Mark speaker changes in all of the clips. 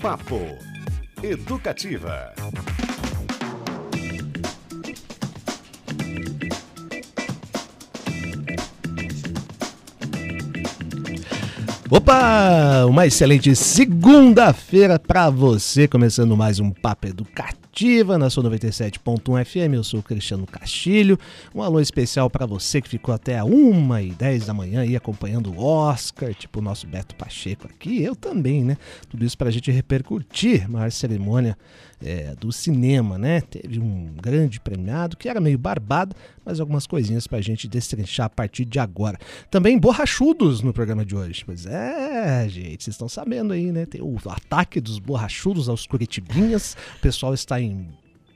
Speaker 1: Papo Educativa.
Speaker 2: Opa! Uma excelente segunda-feira para você, começando mais um Papo Na sua 97.1 FM. Eu sou o Cristiano Castilho. Um alô especial para você que ficou até a 1 e 10 da manhã aí acompanhando o Oscar, tipo o nosso Beto Pacheco aqui, eu também, né? Tudo isso para a gente repercutir maior cerimônia é, do cinema, né? Teve um grande premiado que era meio barbado, mas algumas coisinhas pra gente destrinchar a partir de agora. Também borrachudos no programa de hoje. Pois é, gente, vocês estão sabendo aí, né? Tem o ataque dos borrachudos aos Curitibinhas. O pessoal está em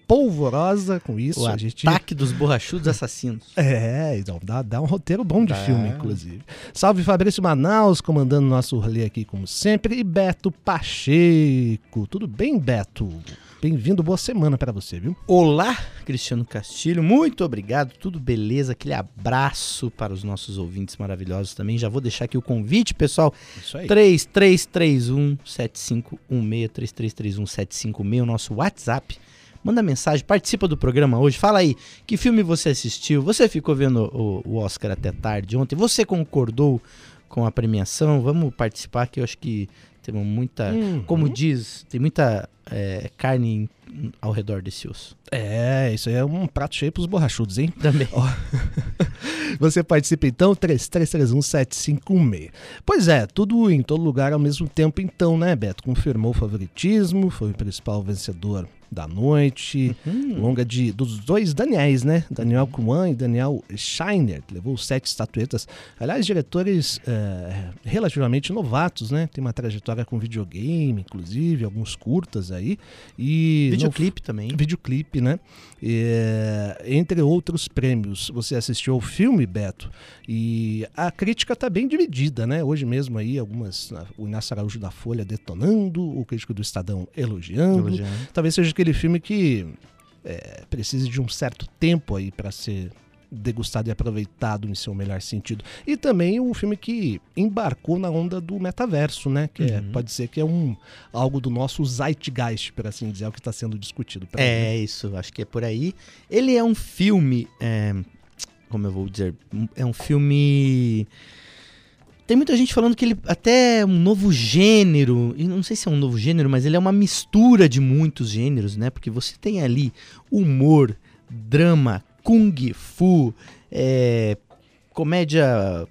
Speaker 2: polvorosa com isso.
Speaker 3: O gente... ataque dos borrachudos assassinos.
Speaker 2: É, então dá, dá um roteiro bom de filme, inclusive. Salve Fabrício Manaus, comandando nosso rolê aqui como sempre, e Beto Pacheco. Tudo bem, Beto? Bem-vindo, boa semana para você, viu?
Speaker 3: Olá, Cristiano Castilho, muito obrigado, tudo beleza? Aquele abraço para os nossos ouvintes maravilhosos também. Já vou deixar aqui o convite, pessoal. Isso aí. 3331 7516 3331 756, o nosso WhatsApp. Manda mensagem, participa do programa hoje. Fala aí, que filme você assistiu? Você ficou vendo o, o Oscar até tarde ontem? Você concordou com a premiação? Vamos participar que eu acho que tem muita, uhum. como diz, tem muita é, carne ao redor desse osso.
Speaker 2: É, isso aí é um prato cheio pros borrachudos, hein?
Speaker 3: Também.
Speaker 2: Você participa então, 33317516. Pois é, tudo em todo lugar ao mesmo tempo então, né, Beto? Confirmou o favoritismo, foi o principal vencedor da noite, uhum. longa de dos dois Daniels, né? Daniel Kuan e Daniel Scheiner, que levou sete estatuetas. Aliás, diretores é, relativamente novatos, né? Tem uma trajetória com videogame, inclusive, alguns curtas aí. E
Speaker 3: videoclipe no, também.
Speaker 2: Videoclipe, né? É, entre outros prêmios. Você assistiu ao filme, Beto? E a crítica está bem dividida, né? Hoje mesmo aí, algumas. O Inácio Araújo da Folha detonando, o crítico do Estadão elogiando. elogiando. Talvez seja aquele filme que é, precise de um certo tempo aí para ser degustado e aproveitado em seu melhor sentido. E também um filme que embarcou na onda do metaverso, né? Que é, uhum. pode ser que é um algo do nosso zeitgeist, por assim dizer, é o que está sendo discutido.
Speaker 3: É mim, né? isso, acho que é por aí. Ele é um filme, é, como eu vou dizer, é um filme tem muita gente falando que ele até é um novo gênero, e não sei se é um novo gênero, mas ele é uma mistura de muitos gêneros, né? Porque você tem ali humor, drama, kung fu, é, comédia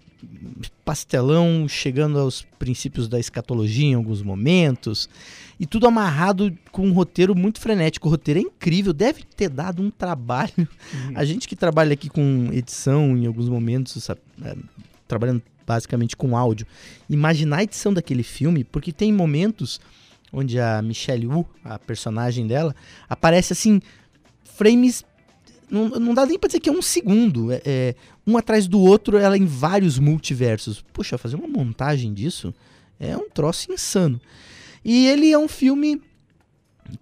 Speaker 3: pastelão chegando aos princípios da escatologia em alguns momentos e tudo amarrado com um roteiro muito frenético. O roteiro é incrível, deve ter dado um trabalho. Uhum. A gente que trabalha aqui com edição em alguns momentos, sabe, é, trabalhando basicamente com áudio, imaginar a edição daquele filme, porque tem momentos onde a Michelle Wu, a personagem dela, aparece assim, frames. Não, não dá nem pra dizer que é um segundo. É, é, um atrás do outro, ela em vários multiversos. Puxa, fazer uma montagem disso é um troço insano. E ele é um filme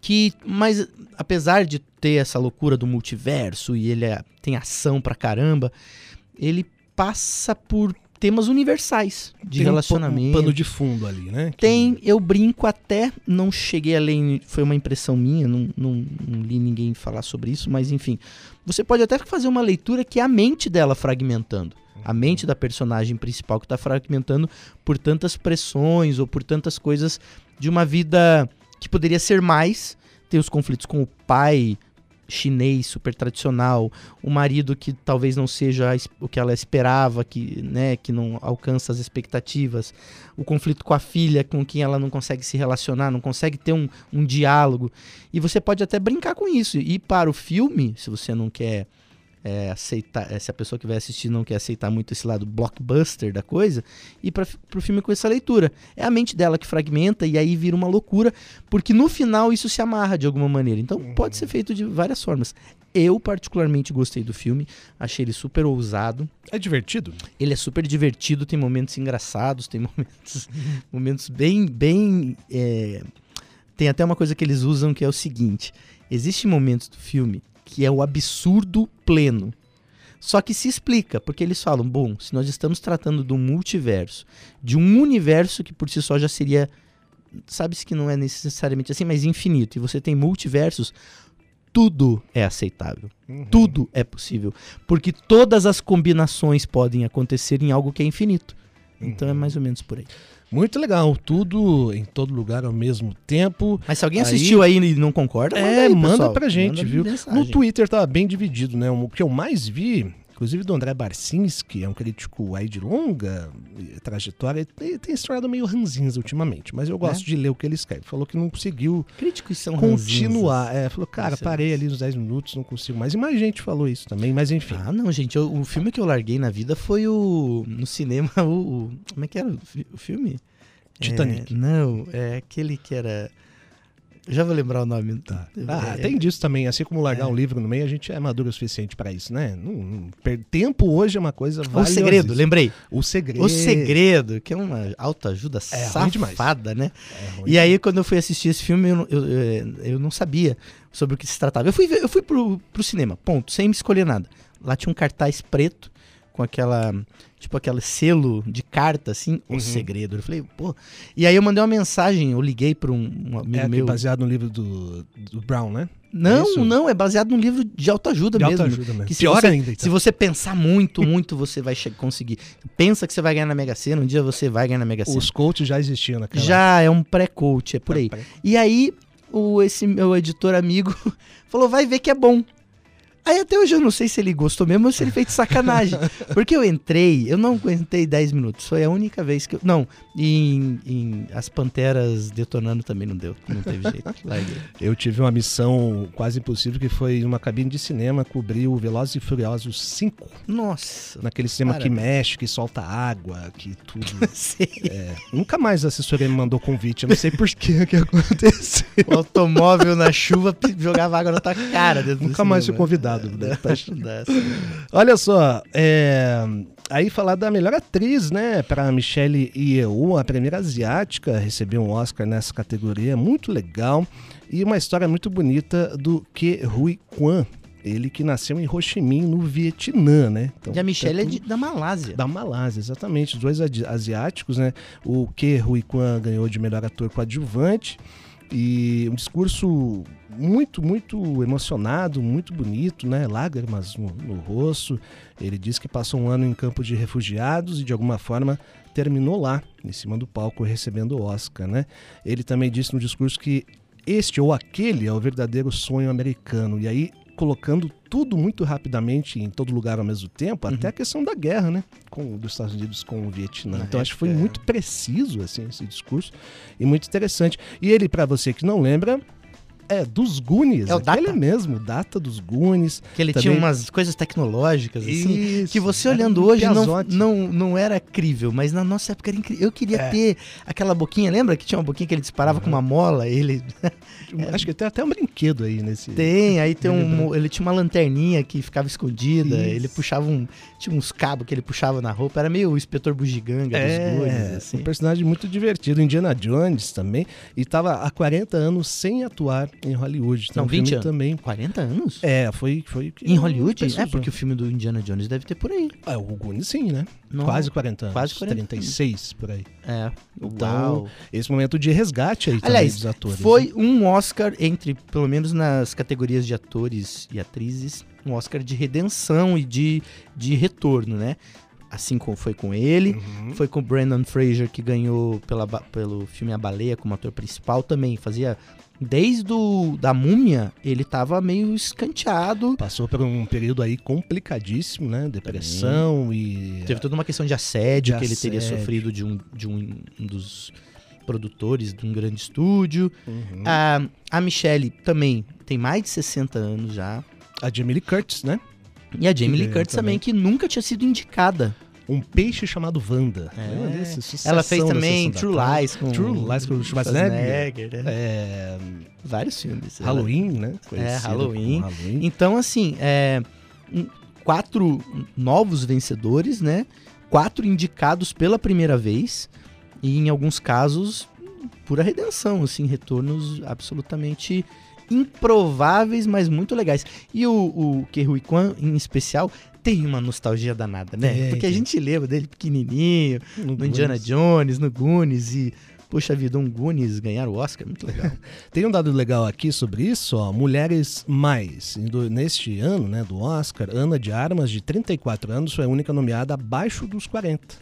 Speaker 3: que, mas apesar de ter essa loucura do multiverso e ele é, tem ação pra caramba, ele passa por temas universais de Tem relacionamento. Um
Speaker 2: pano de fundo ali, né?
Speaker 3: Tem, eu brinco até, não cheguei a ler, foi uma impressão minha, não, não, não, li ninguém falar sobre isso, mas enfim. Você pode até fazer uma leitura que é a mente dela fragmentando. A mente da personagem principal que está fragmentando por tantas pressões ou por tantas coisas de uma vida que poderia ser mais. Tem os conflitos com o pai, chinês super tradicional, o marido que talvez não seja o que ela esperava, que, né, que não alcança as expectativas, o conflito com a filha, com quem ela não consegue se relacionar, não consegue ter um, um diálogo. E você pode até brincar com isso. E para o filme, se você não quer é, aceitar, é, se a pessoa que vai assistir não quer aceitar muito esse lado blockbuster da coisa, e para o filme com essa leitura. É a mente dela que fragmenta e aí vira uma loucura, porque no final isso se amarra de alguma maneira. Então uhum. pode ser feito de várias formas. Eu particularmente gostei do filme, achei ele super ousado.
Speaker 2: É divertido?
Speaker 3: Ele é super divertido, tem momentos engraçados, tem momentos, momentos bem, bem. É... Tem até uma coisa que eles usam que é o seguinte: existe momentos do filme que é o absurdo pleno. Só que se explica, porque eles falam, bom, se nós estamos tratando de um multiverso, de um universo que por si só já seria sabe-se que não é necessariamente assim, mas infinito, e você tem multiversos, tudo é aceitável.
Speaker 2: Uhum.
Speaker 3: Tudo é possível. Porque todas as combinações podem acontecer em algo que é infinito. Então é
Speaker 2: Uhum.
Speaker 3: mais ou menos por aí.
Speaker 2: Muito legal, tudo em todo lugar ao mesmo tempo.
Speaker 3: Mas se alguém
Speaker 2: Aí-
Speaker 3: assistiu aí e não concorda,
Speaker 2: É,
Speaker 3: aí,
Speaker 2: manda pra gente,
Speaker 3: Manda
Speaker 2: viu?
Speaker 3: mensagem.
Speaker 2: No Twitter tava bem dividido, né? O que eu mais vi, inclusive do André Barcinski, é um crítico aí de longa eh, trajetória, ele tem estourado meio ranzinza ultimamente, mas eu gosto
Speaker 3: É?
Speaker 2: de ler o que ele escreve. Falou que não conseguiu
Speaker 3: Críticos são
Speaker 2: continuar. É, falou, cara,
Speaker 3: é
Speaker 2: parei ali nos 10 minutos, não consigo mais. E mais gente falou isso também, mas enfim.
Speaker 3: Ah, não, gente. eu- o filme que eu larguei na vida foi o. No cinema, o. o- como é que era o, o filme?
Speaker 2: Titanic.
Speaker 3: É, não, é aquele que era. Já vou lembrar o nome.
Speaker 2: Tá.
Speaker 3: É,
Speaker 2: Ah, tem disso também. Assim como largar um livro no meio, a gente é maduro o suficiente pra isso, né? Não, não- tempo hoje é uma coisa
Speaker 3: O. Segredo, lembrei.
Speaker 2: O segredo.
Speaker 3: O Segredo, que é uma autoajuda
Speaker 2: É, demais.
Speaker 3: safada, né?
Speaker 2: É.
Speaker 3: E aí, quando eu fui assistir esse filme, eu, não- eu, eu- não sabia sobre o que se tratava. Eu fui, eu fui pro, pro cinema, ponto, sem me escolher nada. Lá tinha um cartaz preto com aquela, tipo aquele selo de carta, assim,
Speaker 2: Uhum.
Speaker 3: o segredo. Eu falei, pô. E aí eu mandei uma mensagem, eu liguei para um, um amigo
Speaker 2: É
Speaker 3: meu.
Speaker 2: baseado no livro do, do Brown, né?
Speaker 3: Não,
Speaker 2: isso?
Speaker 3: não, é baseado num livro de autoajuda
Speaker 2: De
Speaker 3: mesmo.
Speaker 2: autoajuda mesmo.
Speaker 3: Que se
Speaker 2: Pior
Speaker 3: você-
Speaker 2: ainda, então.
Speaker 3: Se você pensar muito, muito, você vai conseguir. Pensa que você vai ganhar na Mega Sena, um dia você vai ganhar na Mega Sena.
Speaker 2: Os coaches já existiam naquela
Speaker 3: Já é um pré-coach, é por aí.
Speaker 2: Pré-
Speaker 3: E aí, o, esse meu editor amigo falou: vai ver que é bom. Aí até hoje eu não sei se ele gostou mesmo ou se ele fez de sacanagem. Porque eu entrei, eu não aguentei 10 minutos. Foi a única vez que eu. Não, e em, em As Panteras detonando também não deu. Não teve jeito.
Speaker 2: Eu tive uma missão quase impossível que foi uma cabine de cinema cobrir o Velozes e Furiosos 5.
Speaker 3: Nossa.
Speaker 2: Naquele cinema que
Speaker 3: Parabéns.
Speaker 2: mexe, que solta água, que tudo.
Speaker 3: Sei.
Speaker 2: É, nunca mais a assessoria me mandou convite. Eu não sei por que que aconteceu.
Speaker 3: O automóvel na chuva jogava água na tua cara. dentro do
Speaker 2: Nunca mais fui convidado.
Speaker 3: É,
Speaker 2: né?
Speaker 3: dá.
Speaker 2: Olha só, é, aí falar da melhor atriz, né, para Michelle A primeira asiática a receber um Oscar nessa categoria, muito legal e uma história muito bonita do Ke Huy Quan, ele que nasceu em Ho Chi Minh, no Vietnã, né? Então,
Speaker 3: E a Michelle é
Speaker 2: tudo-
Speaker 3: de- da Malásia.
Speaker 2: da Malásia, exatamente. Os dois asiáticos, né? O Ke Huy Quan ganhou de melhor ator coadjuvante. E um discurso muito, muito emocionado, muito bonito, né? Lágrimas no, no rosto. Ele disse que passou um ano em campo de refugiados e de alguma forma terminou lá, em cima do palco, recebendo o Oscar, né? Ele também disse no discurso que este ou aquele é o verdadeiro sonho americano. E aí, colocando tudo muito rapidamente em todo lugar ao mesmo tempo, até a questão da guerra, né? Com, dos Estados Unidos com o Vietnã. Então, acho que foi
Speaker 3: é.
Speaker 2: muito preciso, assim, esse discurso. E muito interessante. E ele, para você que não lembra, é dos Goonies.
Speaker 3: É o Data.
Speaker 2: mesmo, Data dos Goonies.
Speaker 3: Que ele
Speaker 2: Também-
Speaker 3: tinha umas coisas tecnológicas, assim.
Speaker 2: Isso,
Speaker 3: Que você olhando
Speaker 2: um
Speaker 3: hoje não,
Speaker 2: piazote.
Speaker 3: não, não era crível, mas na nossa época era incrível. Eu queria
Speaker 2: É.
Speaker 3: ter aquela boquinha, lembra que tinha uma boquinha que ele disparava com uma mola? Ele
Speaker 2: Acho que tem até um brinquedo aí nesse.
Speaker 3: tem, aí tem um. Ele tinha uma lanterninha que ficava escondida,
Speaker 2: Isso.
Speaker 3: ele puxava um. Tinha uns cabos que ele puxava na roupa, era meio o inspetor bugiganga dos Goonies,
Speaker 2: É,
Speaker 3: assim.
Speaker 2: um personagem muito divertido. Indiana Jones também. E tava há 40 anos sem atuar em Hollywood. Então,
Speaker 3: Não,
Speaker 2: o filme
Speaker 3: 20 anos.
Speaker 2: também.
Speaker 3: 40 anos?
Speaker 2: É, foi. foi
Speaker 3: Em Hollywood? É, porque o filme do Indiana Jones deve ter por aí.
Speaker 2: É, o Goonies sim, né?
Speaker 3: Não-
Speaker 2: Quase 40 anos.
Speaker 3: quase 40
Speaker 2: 36 por aí.
Speaker 3: É.
Speaker 2: Então,
Speaker 3: Uau.
Speaker 2: esse momento de resgate aí também
Speaker 3: Aliás,
Speaker 2: dos atores. né?
Speaker 3: Foi um Oscar entre, pelo menos nas categorias de atores e atrizes, um Oscar de redenção e de, de retorno, né? Assim como foi com ele,
Speaker 2: Uhum.
Speaker 3: foi com o Brandon Fraser que ganhou pela, pelo filme A Baleia como ator principal também. Fazia desde o, da Múmia, ele tava meio escanteado.
Speaker 2: Passou por um período aí complicadíssimo, né? Depressão e.
Speaker 3: Teve toda uma questão de assédio
Speaker 2: De
Speaker 3: que ele teria sofrido de um, de um, um dos produtores de um grande estúdio.
Speaker 2: Uhum.
Speaker 3: A, a Michelle também tem mais de 60 anos já.
Speaker 2: A Jamie Lee Curtis, né?
Speaker 3: E a Jamie Lee Curtis também, que nunca tinha sido indicada.
Speaker 2: Um peixe chamado Wanda.
Speaker 3: É.
Speaker 2: Lembra desse?
Speaker 3: Ela fez também True. Lies com
Speaker 2: True Lies com o Schwarzenegger.
Speaker 3: né?
Speaker 2: É,
Speaker 3: Vários filmes.
Speaker 2: Halloween, né? Conhecido
Speaker 3: Halloween.
Speaker 2: como Halloween.
Speaker 3: Então, assim, é, quatro novos vencedores, né? Quatro indicados pela primeira vez. E em alguns casos, pura redenção, assim, retornos absolutamente improváveis, mas muito legais. E o, o Ke Huy Quan, em especial, tem uma nostalgia danada, né?
Speaker 2: Tem,
Speaker 3: Porque a gente lembra dele pequenininho,
Speaker 2: No
Speaker 3: no Indiana. Jones, no Goonies e poxa vida, um Goonies ganhar o Oscar, muito legal.
Speaker 2: Tem um dado legal aqui sobre isso, ó, mulheres mais. Do- neste ano, né, do Oscar, Ana de Armas, de 34 anos, foi a única nomeada abaixo dos 40,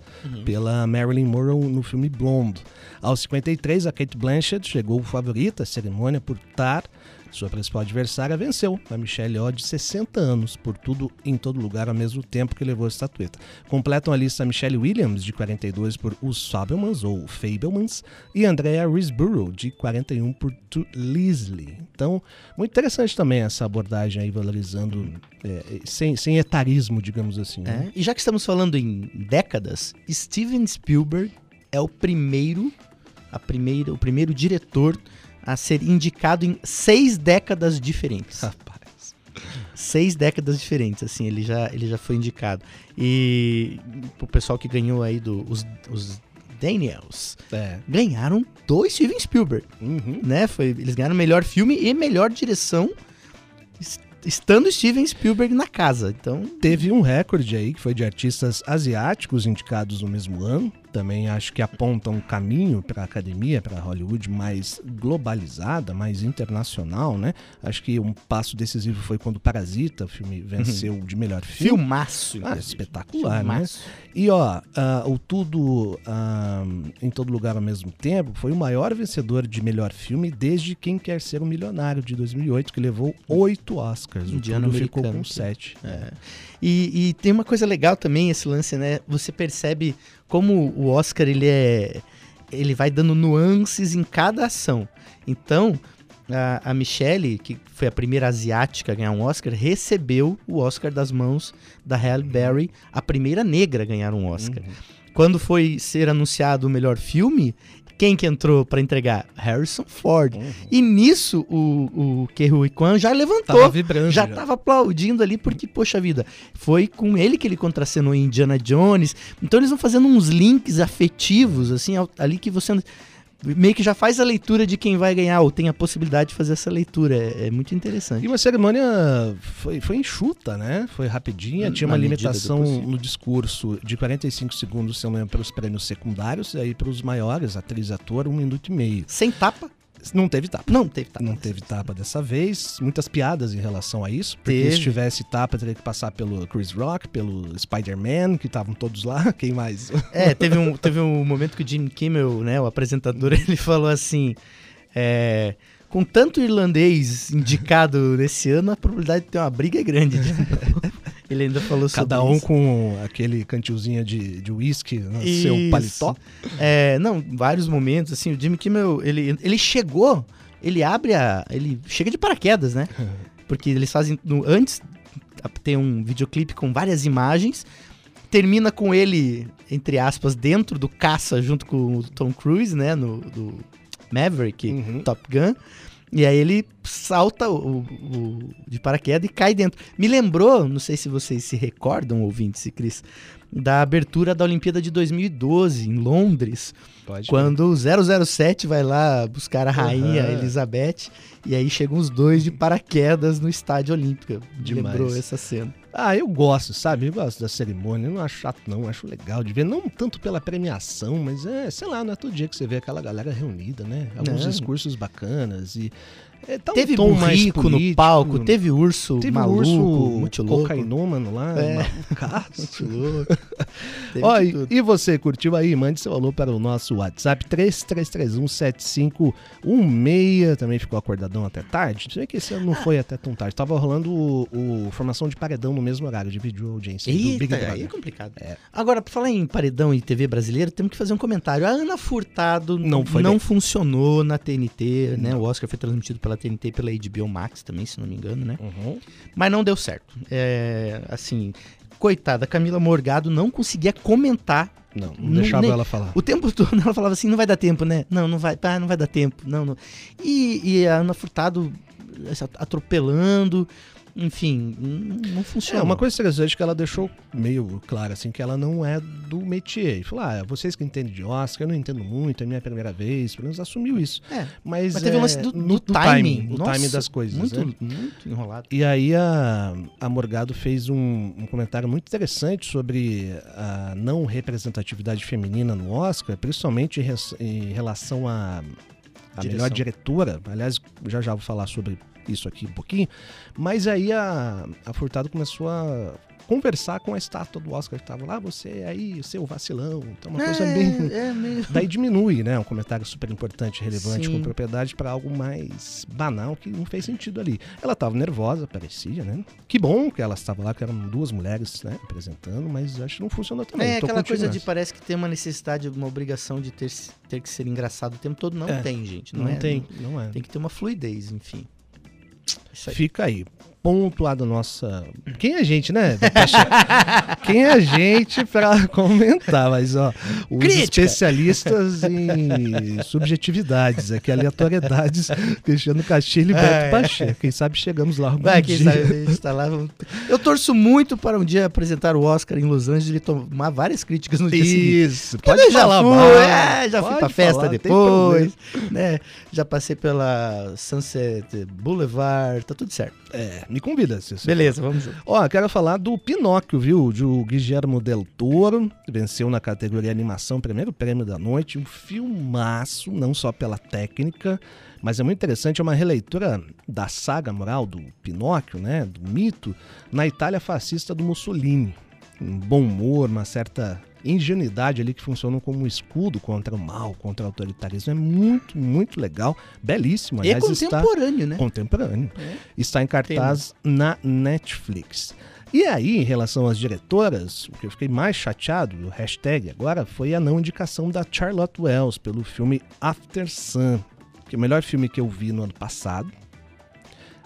Speaker 2: pela Marilyn Monroe no filme Blonde. Aos 53, a Kate Blanchett chegou favorita à cerimônia por estar sua principal adversária venceu a Michelle Yeoh de 60 anos, por tudo em todo lugar ao mesmo tempo que levou a estatueta. Completam a lista Michelle Williams, de 42, por Os Fabelmans, ou Fabelmans, e Andrea Riseborough, de 41, por To Leslie. Então, muito interessante também essa abordagem aí, valorizando, é, sem, sem etarismo, digamos assim. né?
Speaker 3: É, E já que estamos falando em décadas, Steven Spielberg é o primeiro, a primeira, o primeiro diretor a ser indicado em seis décadas diferentes.
Speaker 2: Rapaz.
Speaker 3: seis décadas diferentes, assim, ele já, ele já foi indicado. E o pessoal que ganhou aí do, os, os Daniels
Speaker 2: É.
Speaker 3: ganharam do Steven Spielberg,
Speaker 2: Uhum.
Speaker 3: né? Foi, eles ganharam melhor filme e melhor direção estando Steven Spielberg na casa. Então,
Speaker 2: Teve um recorde aí que foi de artistas asiáticos indicados no mesmo ano. Também acho que aponta um caminho para a academia, para Hollywood mais globalizada, mais internacional, né? Acho que um passo decisivo foi quando Parasita, o filme venceu de melhor filme.
Speaker 3: filmaço.
Speaker 2: Ah, espetacular, né?
Speaker 3: Filmaço.
Speaker 2: E ó, ah, o Tudo ah, em Todo Lugar ao Mesmo Tempo foi o maior vencedor de melhor filme desde Quem Quer Ser um Milionário, de 2008, que levou oito Oscars. O
Speaker 3: Indiano
Speaker 2: Tudo ficou com sete.
Speaker 3: É. E, e tem uma coisa legal também esse lance, né? Você percebe como o Oscar ele é, ele vai dando nuances em cada ação. Então a, a Michelle, que foi a primeira asiática a ganhar um Oscar, recebeu o Oscar das mãos da Halle Berry, a primeira negra a ganhar um Oscar.
Speaker 2: Uhum.
Speaker 3: Quando foi ser anunciado o melhor filme, quem que entrou pra entregar? Harrison Ford.
Speaker 2: Uhum.
Speaker 3: E nisso o, o Ke Huy Quan já levantou
Speaker 2: Tava vibrando.
Speaker 3: já tava aplaudindo ali porque, poxa vida, foi com ele que ele contracenou em Indiana Jones. Então eles vão fazendo uns links afetivos, assim, ali que você meio que já faz a leitura de quem vai ganhar, ou tem a possibilidade de fazer essa leitura. É, é muito
Speaker 2: E
Speaker 3: interessante.
Speaker 2: uma cerimônia foi, foi enxuta, né? Foi rapidinha, tinha
Speaker 3: Na
Speaker 2: uma limitação no discurso de 45 segundos, se eu não lembro, para os prêmios secundários, e aí para os maiores, atriz e ator, um minuto e meio.
Speaker 3: Sem tapa?
Speaker 2: Não teve tapa.
Speaker 3: Não teve tapa.
Speaker 2: Não teve tapa dessa vez. Muitas piadas em relação a isso. Porque
Speaker 3: Teve.
Speaker 2: se tivesse tapa, teria que passar pelo Chris Rock, pelo Spider-Man, que estavam todos lá. Quem mais?
Speaker 3: É, teve um, teve um momento que o Jim Kimmel, né, o apresentador, ele falou assim: é, com tanto irlandês indicado nesse ano, a probabilidade de ter uma briga é grande. Ele ainda falou sobre
Speaker 2: Cada um
Speaker 3: isso.
Speaker 2: com aquele cantilzinho de de uísque no seu
Speaker 3: Isso.
Speaker 2: paletó.
Speaker 3: É, não, vários momentos, assim, o Jimmy Kimmel, ele, ele chegou, ele abre a. ele chega de paraquedas, né? Porque eles fazem. no- antes tem um videoclipe com várias imagens, termina com ele, entre aspas, dentro do caça junto com o Tom Cruise, né? No, do Maverick,
Speaker 2: Uhum.
Speaker 3: Top Gun. E aí ele salta o, o- de paraquedas e cai dentro. Me lembrou, não sei se vocês se recordam, ouvintes e Cris, da abertura da Olimpíada de 2012, em Londres,
Speaker 2: Pode.
Speaker 3: quando o 007 vai lá buscar a rainha
Speaker 2: Aham.
Speaker 3: Elizabeth, e aí chegam os dois de paraquedas no estádio olímpico. Me
Speaker 2: Demais.
Speaker 3: Lembrou essa cena.
Speaker 2: Ah, eu gosto, sabe? Eu gosto da cerimônia. Eu não acho chato, não. Acho legal de ver. Não tanto pela premiação, mas é, sei lá, não é todo dia que você vê aquela galera reunida, né? Alguns
Speaker 3: Não.
Speaker 2: discursos bacanas e. É, tá um
Speaker 3: teve
Speaker 2: tom mais
Speaker 3: burrico no
Speaker 2: político.
Speaker 3: palco, teve urso
Speaker 2: Teve
Speaker 3: maluco,
Speaker 2: urso
Speaker 3: muito louco.
Speaker 2: cocainômano lá,
Speaker 3: É. Teve
Speaker 2: Ó, e, e você curtiu aí? Mande seu alô para o nosso WhatsApp 33317516. Também ficou acordadão até tarde. Sei que esse ano não foi até tão tarde. Tava rolando o, o formação de paredão no mesmo horário, dividiu a audiência do Big
Speaker 3: Eita, aí é
Speaker 2: Brother.
Speaker 3: complicado.
Speaker 2: É.
Speaker 3: Agora, pra falar em paredão e TV brasileira, temos que fazer um comentário. A Ana Furtado
Speaker 2: Não foi
Speaker 3: não
Speaker 2: bem.
Speaker 3: funcionou na TNT, né? O Oscar foi transmitido pela TNT e pela HBO Max também, se não me engano, né?
Speaker 2: Uhum.
Speaker 3: Mas não deu certo. É, assim, coitada, Camila Morgado não conseguia comentar.
Speaker 2: Não, não deixava
Speaker 3: nem-
Speaker 2: ela falar.
Speaker 3: O tempo todo ela falava assim, não vai dar tempo, né? Não, não vai, pá, não vai dar tempo. Não, não. E, e a Ana Furtado essa, atropelando. Enfim, não, funciona.
Speaker 2: É, uma coisa interessante que ela deixou meio claro, assim, que ela não é do métier. Falou, ah, vocês que entendem de Oscar, eu não entendo muito, é minha primeira vez, pelo menos assumiu isso.
Speaker 3: É,
Speaker 2: Mas,
Speaker 3: mas teve
Speaker 2: é,
Speaker 3: lance do,
Speaker 2: no,
Speaker 3: do timing.
Speaker 2: o
Speaker 3: Nossa,
Speaker 2: timing das coisas,
Speaker 3: Muito,
Speaker 2: né?
Speaker 3: muito enrolado.
Speaker 2: E aí a, a Morgado fez um, um comentário muito interessante sobre a não representatividade feminina no Oscar, principalmente em, res- em relação à a,
Speaker 3: Direção.
Speaker 2: melhor diretora. Aliás, já já vou falar sobre isso aqui um pouquinho. Mas aí a, a Furtado começou a conversar com a estátua do Oscar que estava lá, você aí, seu vacilão. Então uma coisa
Speaker 3: é,
Speaker 2: bem...
Speaker 3: é meio...
Speaker 2: Daí diminui, né? Um comentário super importante, relevante,
Speaker 3: Sim.
Speaker 2: com propriedade para algo mais banal que não fez sentido ali. Ela estava nervosa, parecia, né? Que bom que ela estava lá, que eram duas mulheres, né? Apresentando, mas acho que não funcionou também.
Speaker 3: É
Speaker 2: Tô
Speaker 3: aquela coisa de parece que tem uma necessidade, uma obrigação de ter, ter que ser engraçado o tempo todo. Não
Speaker 2: É.
Speaker 3: tem, gente. Não,
Speaker 2: Não,
Speaker 3: é,
Speaker 2: tem, não é.
Speaker 3: Tem que ter uma fluidez, enfim. Isso aí.
Speaker 2: Fica aí. Ponto lá da nossa. Quem é a gente, né? Quem é a gente pra comentar? Mas, ó, os
Speaker 3: Crítica.
Speaker 2: especialistas em subjetividades, aqui, aleatoriedades, Cristiano Castilho e Beto
Speaker 3: É.
Speaker 2: Pacheco. Quem sabe chegamos lá algum
Speaker 3: Vai, quem
Speaker 2: dia.
Speaker 3: sabe a gente tá lá. Eu torço muito para um dia apresentar o Oscar em Los Angeles e tomar várias críticas no dia seguinte.
Speaker 2: Isso,
Speaker 3: Porque
Speaker 2: pode
Speaker 3: já
Speaker 2: mal,
Speaker 3: é, já fui pra festa
Speaker 2: falar,
Speaker 3: depois, né? Já passei pela Sunset Boulevard, tá tudo certo.
Speaker 2: É, me convida. Se você
Speaker 3: Beleza, vamos.
Speaker 2: Ó, quero falar do Pinóquio, viu? De o Guillermo del Toro. Venceu na categoria animação, primeiro prêmio da noite. Um filmaço, não só pela técnica, mas é muito interessante. É uma releitura da saga moral do Pinóquio, né? Do mito, na Itália fascista do Mussolini. Um bom humor, uma certa ingenuidade ali que funcionam como um escudo contra o mal, contra o autoritarismo. É muito, muito legal. Belíssimo.
Speaker 3: E é
Speaker 2: Aliás, está
Speaker 3: contemporâneo, né?
Speaker 2: contemporâneo.
Speaker 3: É.
Speaker 2: Está em cartaz na Netflix. E aí, em relação às diretoras, o que eu fiquei mais chateado, o hashtag agora, foi a não indicação da Charlotte Wells pelo filme After Sun, que é o melhor filme que eu vi no ano passado.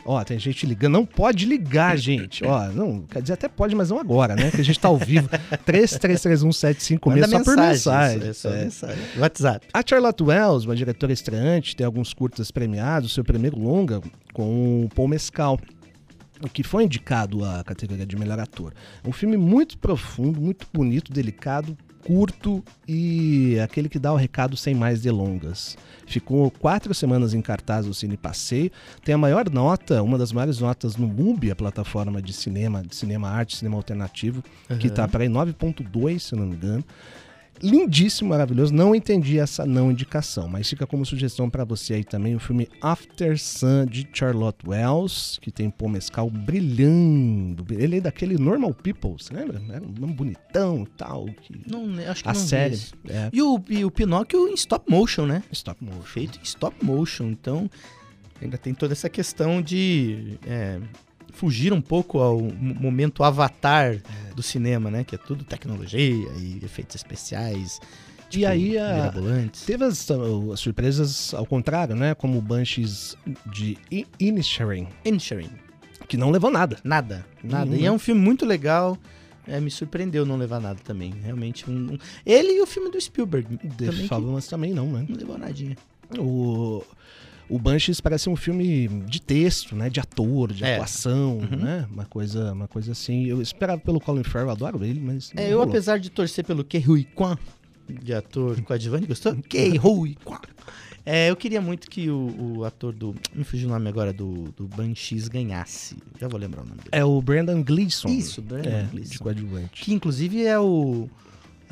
Speaker 2: Ó, tem gente ligando. Não pode ligar, gente. Ó, não, quer dizer, até pode, mas não agora, né? Que a gente tá ao vivo. 333175
Speaker 3: Manda
Speaker 2: só por
Speaker 3: mensagem,
Speaker 2: mensagem.
Speaker 3: É só
Speaker 2: É.
Speaker 3: mensagem. WhatsApp.
Speaker 2: A Charlotte Wells, uma diretora estreante, tem alguns curtas premiados, seu primeiro longa com o Paul Mescal, que foi indicado à categoria de melhor ator. É um filme muito profundo, muito bonito, delicado, curto e aquele que dá o recado sem mais delongas. Ficou quatro semanas em cartaz do Cine Passeio, tem a maior nota, uma das maiores notas no MUBI, a plataforma de cinema, de cinema arte, cinema alternativo, que tá para aí 9.2, se não me engano. Lindíssimo, maravilhoso. Não entendi essa não indicação, mas fica como sugestão para você aí também o filme After Sun de Charlotte Wells, que tem Paul Mescal brilhando. Ele é daquele Normal People, você lembra? Era um bonitão e tal. Que...
Speaker 3: Não, né, acho que
Speaker 2: a
Speaker 3: não
Speaker 2: série. É,
Speaker 3: E o, e o Pinóquio em stop motion, né?
Speaker 2: stop motion.
Speaker 3: Feito em stop motion. Então, ainda tem toda essa questão de é, fugir um pouco ao mo- momento avatar do cinema, né? Que é tudo tecnologia e efeitos especiais. tipo,
Speaker 2: aí a-. Teve as, as surpresas ao contrário, né? Como o Banshees de Inisherin,
Speaker 3: Inisherin.
Speaker 2: que não levou nada.
Speaker 3: Nada, nada.
Speaker 2: Nenhum,
Speaker 3: E é um filme muito legal. É, me surpreendeu não levar nada também. Realmente um. um- Ele e o filme do Spielberg.
Speaker 2: The
Speaker 3: também
Speaker 2: Fabulous também não, né?
Speaker 3: não levou nadinha.
Speaker 2: O, o Banshees parece um filme de texto, né? De ator, de
Speaker 3: É.
Speaker 2: atuação,
Speaker 3: Uhum.
Speaker 2: né? Uma coisa, uma coisa assim. Eu esperava pelo Colin Farrell, adoro ele, mas
Speaker 3: É, eu
Speaker 2: rolou.
Speaker 3: apesar de torcer pelo Ke Huy Kwan, de ator coadjuvante, gostou? Ke Huy Kwan. É, eu queria muito que o, o ator do. Me fugiu o nome agora do, do Banshees ganhasse. Já vou lembrar o nome dele.
Speaker 2: É o Brandon Gleeson.
Speaker 3: Isso, Brandon
Speaker 2: é,
Speaker 3: Gleeson.
Speaker 2: de coadjuvante.
Speaker 3: Que inclusive é o.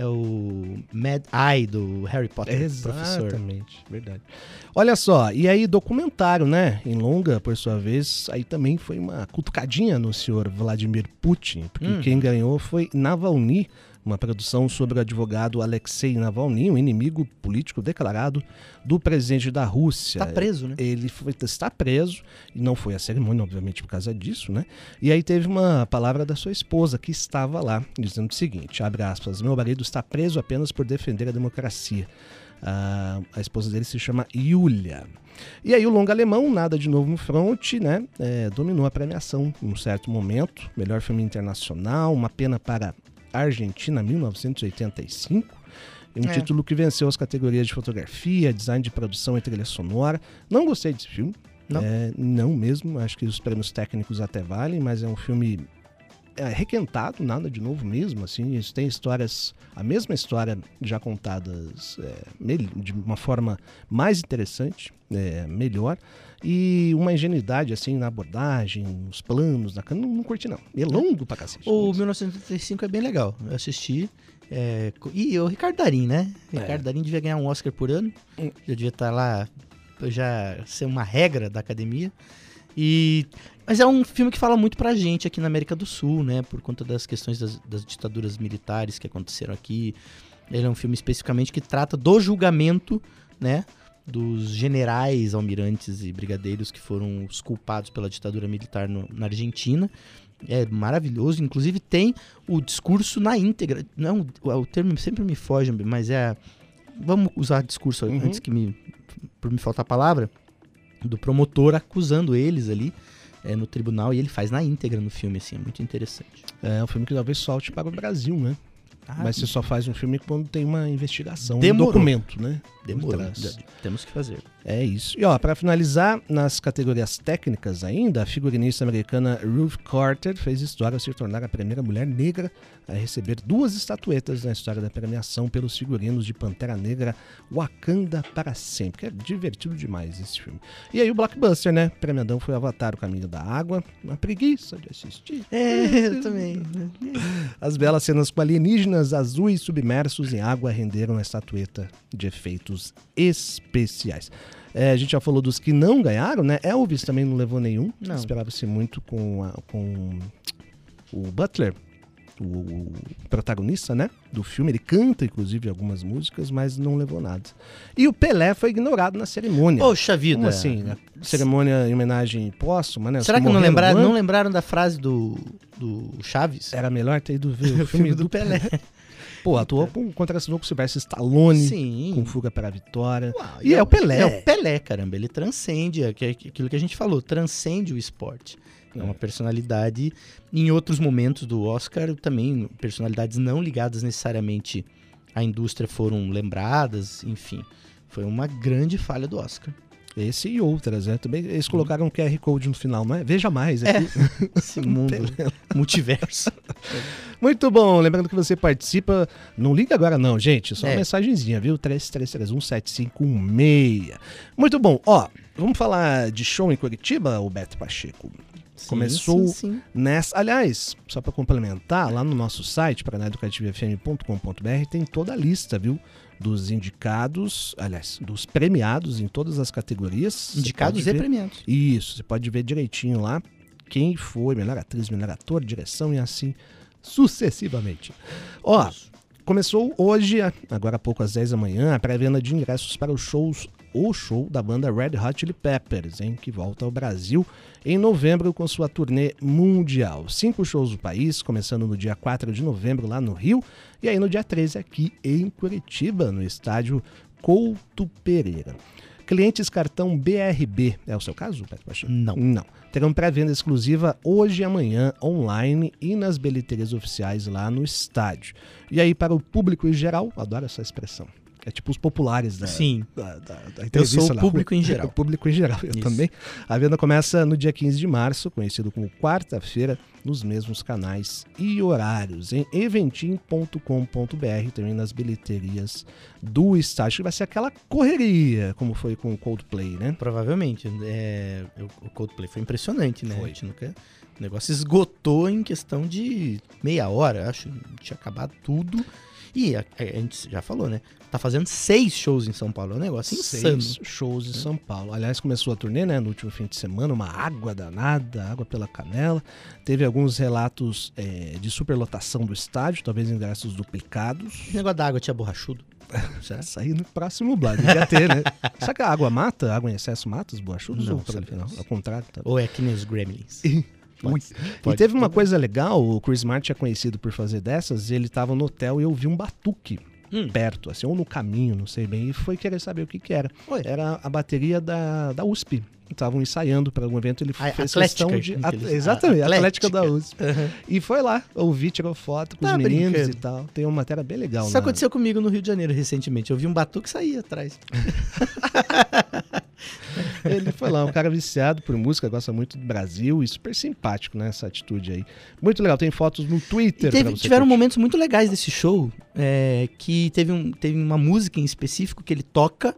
Speaker 3: É o Mad Eye do Harry Potter, professor.
Speaker 2: Exatamente, verdade. Olha só, e aí documentário, né? Em longa, por sua vez, aí também foi uma cutucadinha no senhor Vladimir Putin, porque
Speaker 3: Hum.
Speaker 2: quem ganhou foi Navalny, uma produção sobre o advogado Alexei Navalny, um inimigo político declarado do presidente da Rússia.
Speaker 3: Tá preso, né?
Speaker 2: Ele foi, está preso, e não foi a cerimônia, obviamente, por causa disso, né? E aí teve uma palavra da sua esposa, que estava lá, dizendo o seguinte, abre aspas, meu marido está preso apenas por defender a democracia. Ah, a esposa dele se chama Yulia. E aí o longa alemão, nada de novo no front, né? é, dominou a premiação em um certo momento. Melhor filme internacional, uma pena para Argentina, 1985. E um
Speaker 3: É.
Speaker 2: título que venceu as categorias de fotografia, design de produção e trilha sonora. Não gostei desse filme.
Speaker 3: Não?
Speaker 2: É, não mesmo, acho que os prêmios técnicos até valem, mas é um filme é, requentado, nada de novo mesmo, assim, isso tem histórias, a mesma história já contadas é, de uma forma mais interessante, é, melhor, e uma ingenuidade, assim, na abordagem, nos planos, na, não, não curti não, é longo pra cacete.
Speaker 3: O 1985 é bem legal. Eu assisti. é, e o Ricardo Darim, né?
Speaker 2: É.
Speaker 3: Ricardo Darim devia ganhar um Oscar por ano.
Speaker 2: Hum.
Speaker 3: Já devia estar lá, já ser uma regra da academia. E mas é um filme que fala muito pra gente aqui na América do Sul, né? Por conta das questões das, das ditaduras militares que aconteceram aqui. Ele é um filme especificamente que trata do julgamento, né? Dos generais, almirantes e brigadeiros que foram os culpados pela ditadura militar no- na Argentina. É maravilhoso. Inclusive tem o discurso na íntegra. Não, o, termo sempre me foge, mas é. Vamos usar discurso
Speaker 2: Uhum.
Speaker 3: antes que me. Por me faltar a palavra. Do promotor acusando eles ali é, no tribunal. E ele faz na íntegra no filme, assim. É muito interessante.
Speaker 2: É um filme que talvez solte para o Brasil, né?
Speaker 3: Ah,
Speaker 2: Mas você só faz um filme quando tem uma investigação,
Speaker 3: Demorou.
Speaker 2: um documento, né?
Speaker 3: demorou. Temos que fazer.
Speaker 2: É isso. E ó, para finalizar, nas categorias técnicas ainda, a figurinista americana Ruth Carter fez história ao se tornar a primeira mulher negra a receber duas estatuetas na história da premiação pelos figurinos de Pantera Negra Wakanda para sempre. Que é divertido demais esse filme. E aí o blockbuster, né? Premiadão foi Avatar, o Caminho da Água. Uma preguiça de assistir.
Speaker 3: É, eu também.
Speaker 2: As belas cenas com alienígenas azuis submersos em água renderam a estatueta de efeitos especiais. É, a gente já falou dos que não ganharam, né? Elvis também não levou nenhum. Esperava-se muito com, a- com o Butler, o, o protagonista, né? Do filme. Ele canta, inclusive, algumas músicas, mas não levou nada. E o Pelé foi ignorado na cerimônia.
Speaker 3: Poxa vida.
Speaker 2: Como assim? Cerimônia em homenagem póstuma, né?
Speaker 3: Será que não lembraram, não lembraram da frase do, do Chaves?
Speaker 2: Era melhor ter ido ver o
Speaker 3: O
Speaker 2: filme do Pelé. Pô, atuou com, contracenou com o Sylvester Stallone,
Speaker 3: Sim.
Speaker 2: com Fuga para a Vitória.
Speaker 3: Uau,
Speaker 2: E é o Pelé.
Speaker 3: É o Pelé, caramba. Ele transcende, é que- aquilo que a gente falou, transcende o esporte. É
Speaker 2: É.
Speaker 3: uma personalidade. Em outros momentos do Oscar, também, personalidades não ligadas necessariamente à indústria foram lembradas, enfim. Foi uma grande falha do Oscar.
Speaker 2: Esse e outras, né? Também eles colocaram um QR Code no final, não é? Veja mais
Speaker 3: É.
Speaker 2: aqui.
Speaker 3: Esse mundo multiverso.
Speaker 2: Muito bom. Lembrando que você participa. Não liga agora, não, gente. Só uma
Speaker 3: É.
Speaker 2: mensagenzinha, viu? 33317516. Muito bom. Ó, vamos falar de show em Curitiba, o Beto Pacheco. Começou
Speaker 3: Sim, sim, sim.
Speaker 2: Nessa, aliás, só para complementar, lá no nosso site, paranaeducativofm.com.br, tem toda a lista, viu? Dos indicados, aliás, dos premiados em todas as categorias.
Speaker 3: Indicados e
Speaker 2: ver-
Speaker 3: premiados.
Speaker 2: Isso, você pode ver direitinho lá quem foi melhor atriz, melhor ator, direção e assim sucessivamente. Ó, começou hoje, agora há pouco às 10 da manhã, a pré-venda de ingressos para os shows o show da banda Red Hot Chili Peppers, hein, que volta ao Brasil em novembro com sua turnê mundial. Cinco shows no país, começando no dia 4 de novembro lá no Rio e aí no dia 13 aqui em Curitiba, no estádio Couto Pereira. Clientes cartão BRB, é o seu caso, Beto Pacheco?
Speaker 3: Não.
Speaker 2: Não. Terão pré-venda exclusiva hoje e amanhã, online e nas bilheterias oficiais lá no estádio. E aí, para o público em geral, adoro essa expressão. É tipo os populares da,
Speaker 3: Sim.
Speaker 2: da, da, da
Speaker 3: Eu sou o público em geral.
Speaker 2: O público em geral, eu
Speaker 3: Isso.
Speaker 2: também. A venda começa no dia 15 de março, conhecido como quarta-feira, nos mesmos canais e horários, em eventim.com.br, também nas bilheterias do estádio, que vai ser aquela correria, como foi com o Coldplay, né?
Speaker 3: Provavelmente. É, o- o Coldplay foi impressionante, né?
Speaker 2: Foi.
Speaker 3: A gente nunca- o negócio esgotou em questão de meia hora, acho. Tinha acabado tudo. E a, a gente já falou, né? Tá fazendo seis shows em São Paulo. É um negócio insano.
Speaker 2: Seis shows em São Paulo. Aliás, começou a turnê, né, no último fim de semana, uma água danada, água pela canela. Teve alguns relatos é, de superlotação do estádio, talvez ingressos duplicados.
Speaker 3: O negócio da água tinha borrachudo. Será?
Speaker 2: Aí no próximo blog, devia ter, né? Será que a água mata? A água em excesso mata os borrachudos?
Speaker 3: Não
Speaker 2: ou ao contrário. Tá.
Speaker 3: Ou é que nem os Gremlins? Ser.
Speaker 2: E
Speaker 3: Pode
Speaker 2: teve uma coisa legal, o Chris Martin é conhecido por fazer dessas, ele tava no hotel e eu vi um batuque
Speaker 3: Hum.
Speaker 2: perto, assim, ou no caminho, não sei bem, e foi querer saber o que que era.
Speaker 3: Oi.
Speaker 2: Era a bateria da, da USP. Estavam ensaiando para algum evento, ele
Speaker 3: A-
Speaker 2: fez
Speaker 3: Atlética,
Speaker 2: questão de... At- exatamente,
Speaker 3: a-
Speaker 2: a Atlética da
Speaker 3: Atlética.
Speaker 2: USP. E foi lá, ouvi, tirou foto com
Speaker 3: Tá
Speaker 2: os meninos
Speaker 3: brincando.
Speaker 2: e tal. Tem uma matéria bem legal.
Speaker 3: Isso aconteceu comigo no Rio de Janeiro recentemente. Eu vi um batuque sair atrás.
Speaker 2: Ele foi lá, um cara viciado por música, gosta muito do Brasil e super simpático, né? Essa atitude aí. Muito legal, tem fotos no Twitter.
Speaker 3: Teve- tiveram
Speaker 2: curtir.
Speaker 3: momentos muito legais desse show, é, que teve, um, teve uma música em específico que ele toca,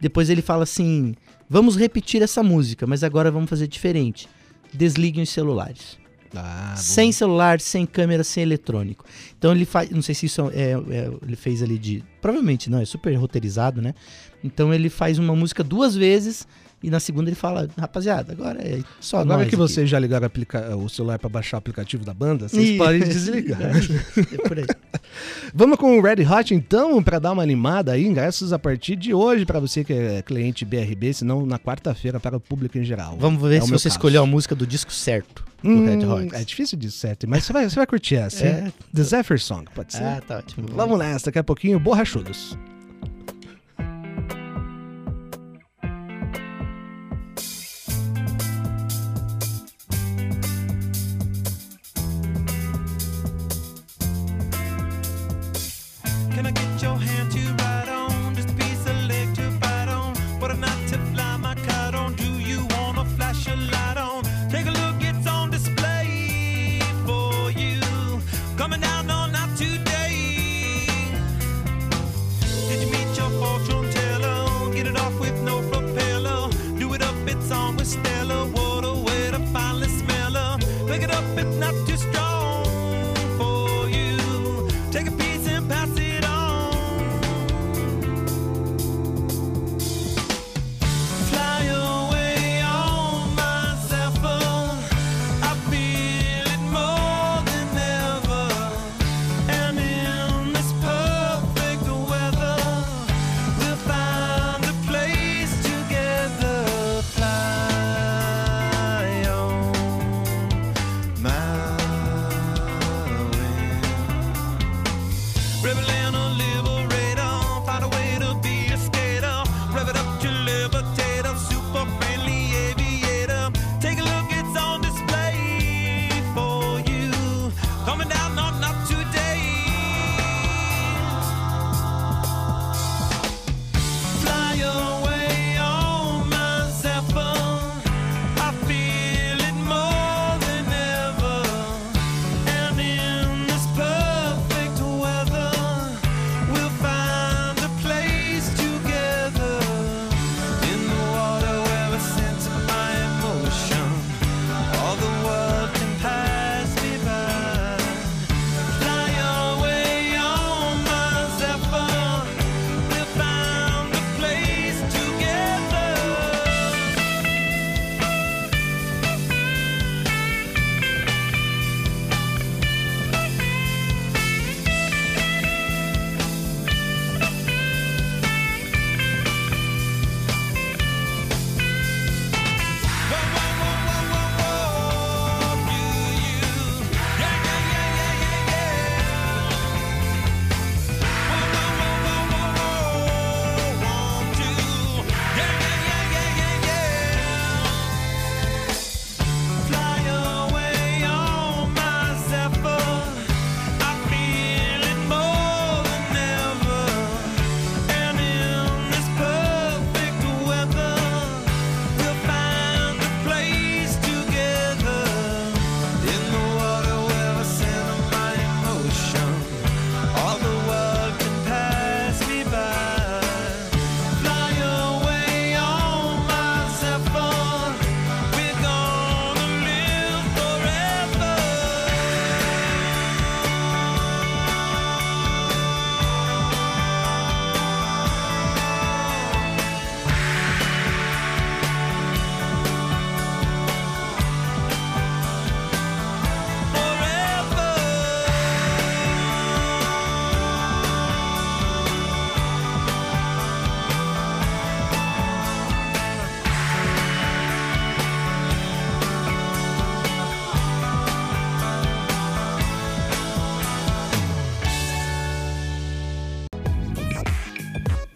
Speaker 3: depois ele fala assim, vamos repetir essa música, mas agora vamos fazer diferente. Desliguem os celulares.
Speaker 2: Ah,
Speaker 3: sem celular, sem câmera, sem eletrônico. Então ele faz, não sei se isso é, é- ele fez ali de, provavelmente não, é super roteirizado, né? Então ele faz uma música duas vezes e na segunda ele fala, rapaziada, agora é só
Speaker 2: Agora
Speaker 3: nós
Speaker 2: que
Speaker 3: aqui."
Speaker 2: vocês já ligaram aplica- o celular para baixar o aplicativo da banda, vocês
Speaker 3: Ih,
Speaker 2: podem desligar.
Speaker 3: é por aí.
Speaker 2: Vamos com o Red Hot então, para dar uma animada aí, ingressos a partir de hoje para você que é cliente BRB, senão na quarta-feira para o público em geral.
Speaker 3: Vamos ver
Speaker 2: É
Speaker 3: se você
Speaker 2: caso.
Speaker 3: escolheu a música do disco certo do
Speaker 2: Hum,
Speaker 3: Red Hot.
Speaker 2: É difícil de certo, mas você vai, você vai curtir essa, hein?
Speaker 3: É.
Speaker 2: The Zephyr Song, pode ser?
Speaker 3: Ah, tá ótimo.
Speaker 2: Vamos nessa, daqui a pouquinho, borrachudos.
Speaker 4: Your hand to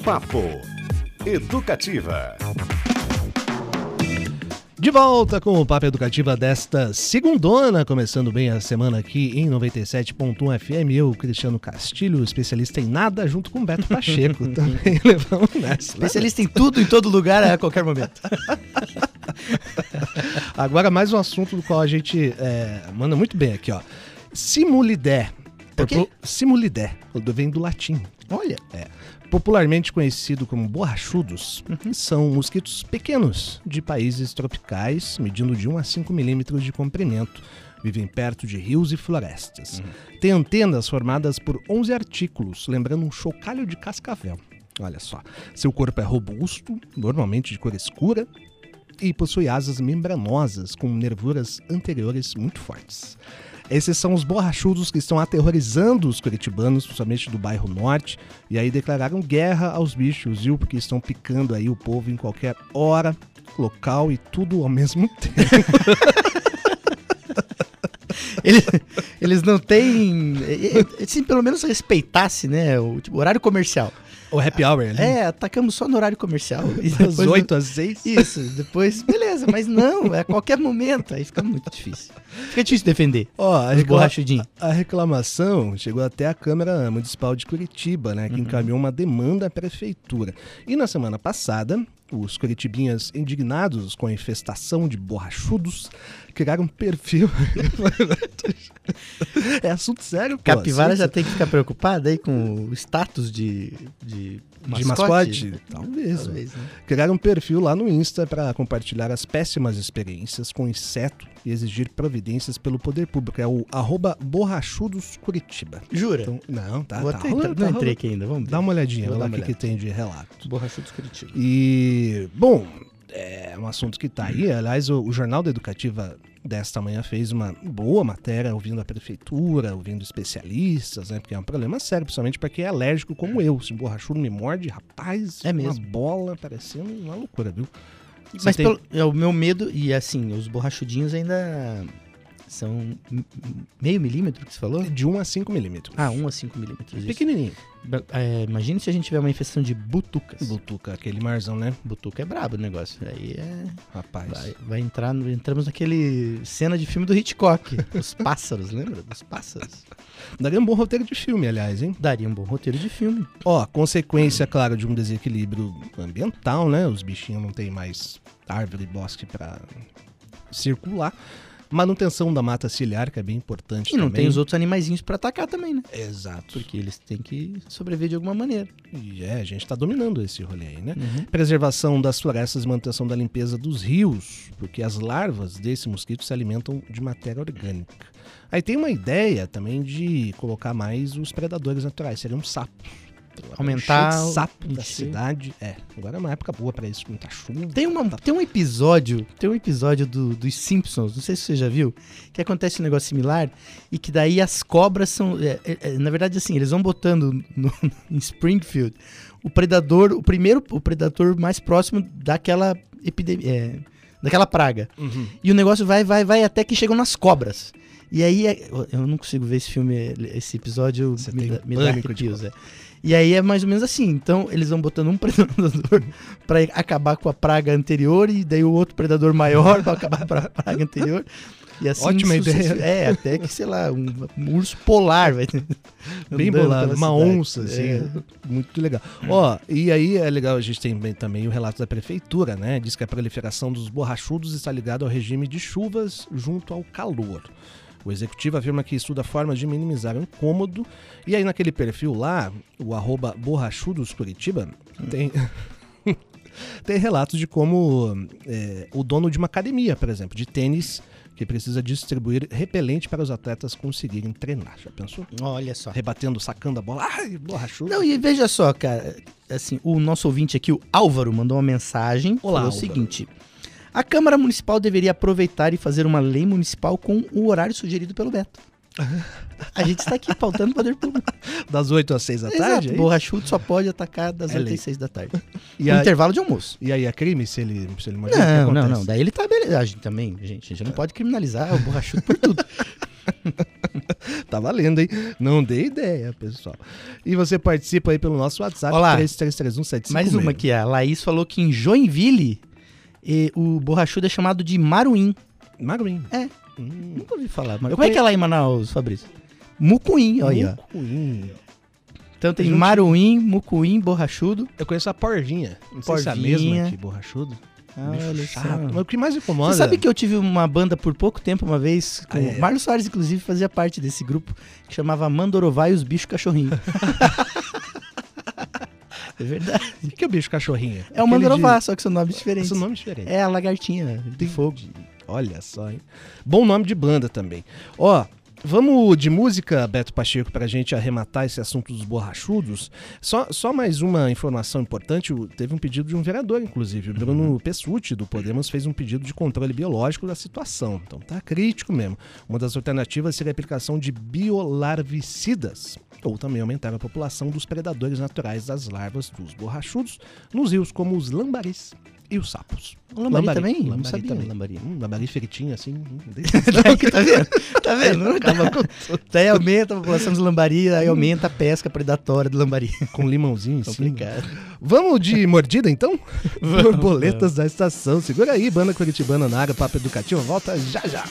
Speaker 1: Papo Educativa.
Speaker 2: De volta com o Papo Educativa desta segundona, começando bem a semana aqui em 97.1 FM. Eu, Cristiano Castilho, especialista em nada, junto com Beto Pacheco. também levamos nessa.
Speaker 3: Especialista em tudo, em todo lugar, a qualquer momento.
Speaker 2: Agora, mais um assunto do qual a gente é, manda muito bem aqui, ó. Simulidé.
Speaker 3: O quê?
Speaker 2: Popu- Simulidé, do- vem do latim.
Speaker 3: Olha,
Speaker 2: Popularmente conhecido como borrachudos, são mosquitos pequenos de países tropicais, medindo de 1 a 5 milímetros de comprimento. Vivem perto de rios e florestas. Tem antenas formadas por 11 artículos, lembrando um chocalho de cascavel. Olha só. Seu corpo é robusto, normalmente de cor escura, e possui asas membranosas com nervuras anteriores muito fortes. Esses são os borrachudos que estão aterrorizando os curitibanos, principalmente do bairro norte, e aí declararam guerra aos bichos, viu? Porque estão picando aí o povo em qualquer hora, local e tudo ao mesmo tempo.
Speaker 3: eles, eles não têm. Se pelo menos respeitasse, né? O tipo, horário comercial.
Speaker 2: O happy hour ali,
Speaker 3: É, atacamos só no horário comercial. Depois-
Speaker 2: 8 às 6.
Speaker 3: Isso, depois, beleza, mas não, é a qualquer momento, aí fica muito difícil. Fica difícil defender
Speaker 2: Ó, a,
Speaker 3: os
Speaker 2: recla-
Speaker 3: borrachudinhos.
Speaker 2: a reclamação chegou até a Câmara Municipal de Curitiba, né, que encaminhou uma demanda à prefeitura. E na semana passada, os curitibinhas indignados com a infestação de borrachudos criaram um perfil. é assunto sério, pô.
Speaker 3: Capivara
Speaker 2: assunto
Speaker 3: já tem que ficar preocupada aí com o status de, de,
Speaker 2: De mascote? Talvez.
Speaker 3: Talvez, né?
Speaker 2: Criaram um perfil lá no Insta para compartilhar as péssimas experiências com inseto e exigir providências pelo poder público. É o arroba borrachudoscuritiba.
Speaker 3: Jura?
Speaker 2: Então, não, tá,
Speaker 3: Vou
Speaker 2: tá rolando,
Speaker 3: entrar-
Speaker 2: tá
Speaker 3: não entrei aqui ainda, vamos ver.
Speaker 2: Dá uma olhadinha,
Speaker 3: Vou
Speaker 2: lá o que, que tem de relato.
Speaker 3: Borrachudos Curitiba.
Speaker 2: E, bom, é um assunto que tá aí. Aliás, o, o Jornal da Educativa desta manhã fez uma boa matéria ouvindo a prefeitura, ouvindo especialistas, né? Porque é um problema sério, principalmente para quem é alérgico como eu. Se borrachudo me morde, rapaz,
Speaker 3: É
Speaker 2: uma
Speaker 3: mesmo.
Speaker 2: bola parecendo uma loucura, viu? Você
Speaker 3: Mas
Speaker 2: tem-
Speaker 3: pelo- é o meu medo, e assim, os borrachudinhos ainda são meio milímetro que você falou?
Speaker 2: de 1 a 5 milímetros.
Speaker 3: Ah, 1 a 5 milímetros. isso.
Speaker 2: Pequenininho.
Speaker 3: É, imagine se a gente tiver uma infestação de butucas.
Speaker 2: Butuca, aquele marzão, né?
Speaker 3: Butuca é brabo o negócio. Aí é.
Speaker 2: Rapaz.
Speaker 3: Vai, vai entrar. no- entramos naquele cena de filme do Hitchcock. Os pássaros, lembra? Dos pássaros.
Speaker 2: Daria um bom roteiro de filme, aliás, hein?
Speaker 3: Daria um bom roteiro de filme.
Speaker 2: Ó, consequência, claro, de um desequilíbrio ambiental, né? Os bichinhos não têm mais árvore e bosque pra circular. Manutenção da mata ciliar, que é bem importante
Speaker 3: E não
Speaker 2: também.
Speaker 3: tem os outros animaizinhos pra atacar também, né?
Speaker 2: Exato.
Speaker 3: Porque eles têm que sobreviver de alguma maneira.
Speaker 2: E é, a gente tá dominando esse rolê aí, né?
Speaker 3: Uhum.
Speaker 2: Preservação das florestas e manutenção da limpeza dos rios, porque as larvas desse mosquito se alimentam de matéria orgânica. Aí tem uma ideia também de colocar mais os predadores naturais, seriam sapos.
Speaker 3: Aumentar
Speaker 2: Cheio de sapo da cidade. É, agora é uma época boa pra isso, com muita chuva.
Speaker 3: Tem, uma, tem um episódio, tem um episódio do, dos Simpsons, não sei se você já viu, que acontece um negócio similar e que daí as cobras são. é, é, é, na verdade, assim, eles vão botando no- em Springfield o predador, o primeiro, o predador mais próximo daquela epidemia, é, daquela praga.
Speaker 2: Uhum.
Speaker 3: E o negócio vai, vai, vai até que chegam nas cobras. E aí, é- eu não consigo ver esse filme, esse episódio
Speaker 2: Você
Speaker 3: me,
Speaker 2: tem
Speaker 3: dá- me dá arrepios, é. E aí é mais ou menos assim. Então, eles vão botando um predador pra acabar com a praga anterior e daí o outro predador maior pra acabar com a praga anterior. E assim
Speaker 2: Ótima ideia.
Speaker 3: É, até que, sei lá, um, um urso polar vai
Speaker 2: Bem bolado, uma
Speaker 3: cidade.
Speaker 2: onça, assim.
Speaker 3: É.
Speaker 2: Muito legal. Ó, e aí é legal, a gente tem também o relato da prefeitura, né? Diz que a proliferação dos borrachudos está ligada ao regime de chuvas junto ao calor. O executivo afirma que estuda formas de minimizar o incômodo. E aí naquele perfil lá, o arroba borrachudoscuritiba, tem... tem relatos de como é, o dono de uma academia, por exemplo, de tênis, que precisa distribuir repelente para os atletas conseguirem treinar. Já pensou?
Speaker 3: Olha só.
Speaker 2: rebatendo, sacando a bola. Ai, borrachudo.
Speaker 3: Não, e veja só, cara, assim, o nosso ouvinte aqui, o Álvaro, mandou uma mensagem.
Speaker 2: Olá,
Speaker 3: falou o
Speaker 2: Álvaro.
Speaker 3: seguinte: a Câmara Municipal deveria aproveitar e fazer uma lei municipal com o horário sugerido pelo Beto. A gente está aqui pautando o poder público.
Speaker 2: Das 8 às 6 da tarde?
Speaker 3: Exato,
Speaker 2: é isso?
Speaker 3: borrachudo só pode atacar das
Speaker 2: É
Speaker 3: 8
Speaker 2: lei.
Speaker 3: às 6 da tarde.
Speaker 2: E,
Speaker 3: intervalo de almoço.
Speaker 2: e aí é crime se ele, se ele? O que
Speaker 3: Não, não, não. Daí ele tá beleza. A gente também, gente, a gente não pode criminalizar o borrachudo por tudo.
Speaker 2: Tá valendo, hein? Não dê ideia, pessoal. E você participa aí pelo nosso WhatsApp,
Speaker 3: Olá.
Speaker 2: 3331
Speaker 3: Mais uma aqui, a Laís falou que em Joinville eh, o borrachudo é chamado de maruim.
Speaker 2: Maruim.
Speaker 3: É.
Speaker 2: Hum.
Speaker 3: Nunca ouvi falar. Mas como é
Speaker 2: conhe-
Speaker 3: que é lá em Manaus, Fabrício? Mucuim, olha.
Speaker 2: Mucuim.
Speaker 3: Então tem
Speaker 2: Juntinho.
Speaker 3: maruim, mucuim, borrachudo.
Speaker 2: Eu conheço a porvinha. Não sei se é a
Speaker 3: Porvinha.
Speaker 2: mesma que borrachudo.
Speaker 3: Ah,
Speaker 5: chato. Mas o que mais incomoda...
Speaker 3: Você sabe que eu tive uma banda por pouco tempo uma vez, com
Speaker 5: Ah, é?
Speaker 3: Marlos Soares, inclusive, fazia parte desse grupo, que chamava Mandorová e os Bichos Cachorrinho. é verdade.
Speaker 5: O que é o bicho cachorrinho?
Speaker 3: É o
Speaker 5: Aquele
Speaker 3: Mandorová,
Speaker 5: de-
Speaker 3: só que são nomes diferentes.
Speaker 5: Esse nome é diferente.
Speaker 3: É a lagartinha de fogo.
Speaker 5: Olha só, hein? Bom nome de banda também. Ó, vamos de música, Beto Pacheco, pra gente arrematar esse assunto dos borrachudos. Só, só mais uma informação importante: teve um pedido de um vereador, inclusive. O Bruno Pessutti, do Podemos, fez um pedido de controle biológico da situação. Então tá crítico mesmo. Uma das alternativas seria a aplicação de biolarvicidas. Ou também aumentar a população dos predadores naturais das larvas dos borrachudos nos rios, como os lambaris e os sapos.
Speaker 3: O lambari, também?
Speaker 5: Lambari
Speaker 3: não sabia.
Speaker 5: também.
Speaker 3: Lambari.
Speaker 5: Hum, lambari fritinho assim. hum,
Speaker 3: tá vendo? Tá vendo? Daí aumenta a população dos lambari, aí aumenta a pesca predatória do lambari.
Speaker 5: com limãozinho em cima. Vamos de mordida então? Borboletas da estação. Segura aí, banda Curitibana na área, papo educativo. Volta já já.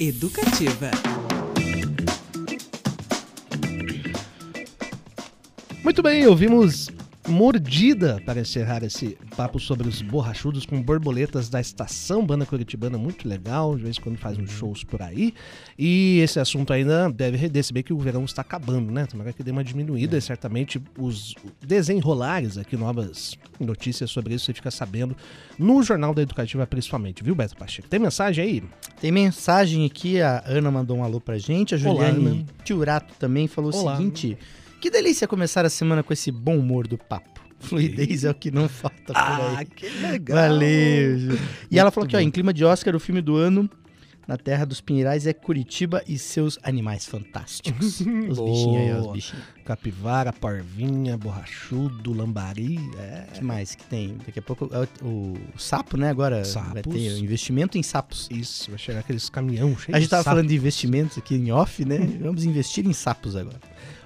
Speaker 5: Educativa.
Speaker 2: Muito bem, ouvimos Mordida para encerrar esse papo sobre os borrachudos com borboletas da estação Banda Curitibana, muito legal, de vez em quando faz uns shows por aí. E esse assunto ainda deve render, se bem que o verão está acabando, né? Tomara que dê uma diminuída e certamente os desenrolares aqui, novas notícias sobre isso, você fica sabendo no Jornal da Educativa principalmente, viu, Beto Pacheco? Tem mensagem aí?
Speaker 3: Tem mensagem aqui, a Ana mandou um alô pra gente, a
Speaker 2: Olá,
Speaker 3: Juliane
Speaker 2: Ana.
Speaker 3: Turato também falou
Speaker 2: Olá.
Speaker 3: o seguinte: que delícia começar a semana com esse bom humor do papo. Fluidez é o que não falta por aí.
Speaker 2: que legal!
Speaker 3: Valeu, Ju. E ela falou aqui, ó, em clima de Oscar, o filme do ano na Terra dos Pinheirais é Curitiba e seus animais fantásticos. Os bichinhos aí, ó, os bichinhos.
Speaker 2: Capivara, parvinha, borrachudo, lambari, é...
Speaker 3: O que mais que tem? Daqui a pouco é o, o sapo, né? Agora vai
Speaker 2: Sapos.
Speaker 3: ter investimento em sapos.
Speaker 2: Isso, vai chegar aqueles caminhão cheios
Speaker 3: A gente
Speaker 2: de
Speaker 3: tava falando de investimentos aqui em off, né? Vamos investir em sapos agora.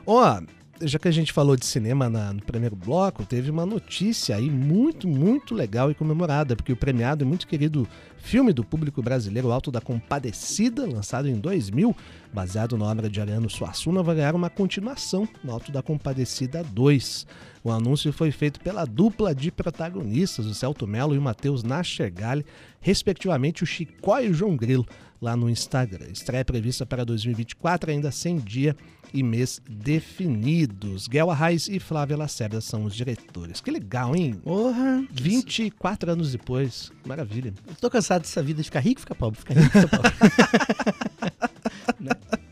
Speaker 2: Ó, já que a gente falou de cinema na- no primeiro bloco, teve uma notícia aí muito, muito legal e comemorada, porque o premiado e muito querido filme do público brasileiro, Alto da Compadecida, lançado em 2000, baseado na obra de Ariano Suassuna, vai ganhar uma continuação no Alto da Compadecida 2. O anúncio foi feito pela dupla de protagonistas, o Celto Melo e o Matheus Nachergali, respectivamente o Chicó e o João Grilo, lá no Instagram. Estreia prevista para 2024, ainda sem dia e mês definidos. Guel Arraes e Flávia Lacerda são os diretores. Que legal, hein?
Speaker 3: Porra!
Speaker 2: 24 anos depois. Maravilha.
Speaker 3: Eu tô cansado dessa vida de ficar rico, ficar pobre, ficar rico, ficar pobre.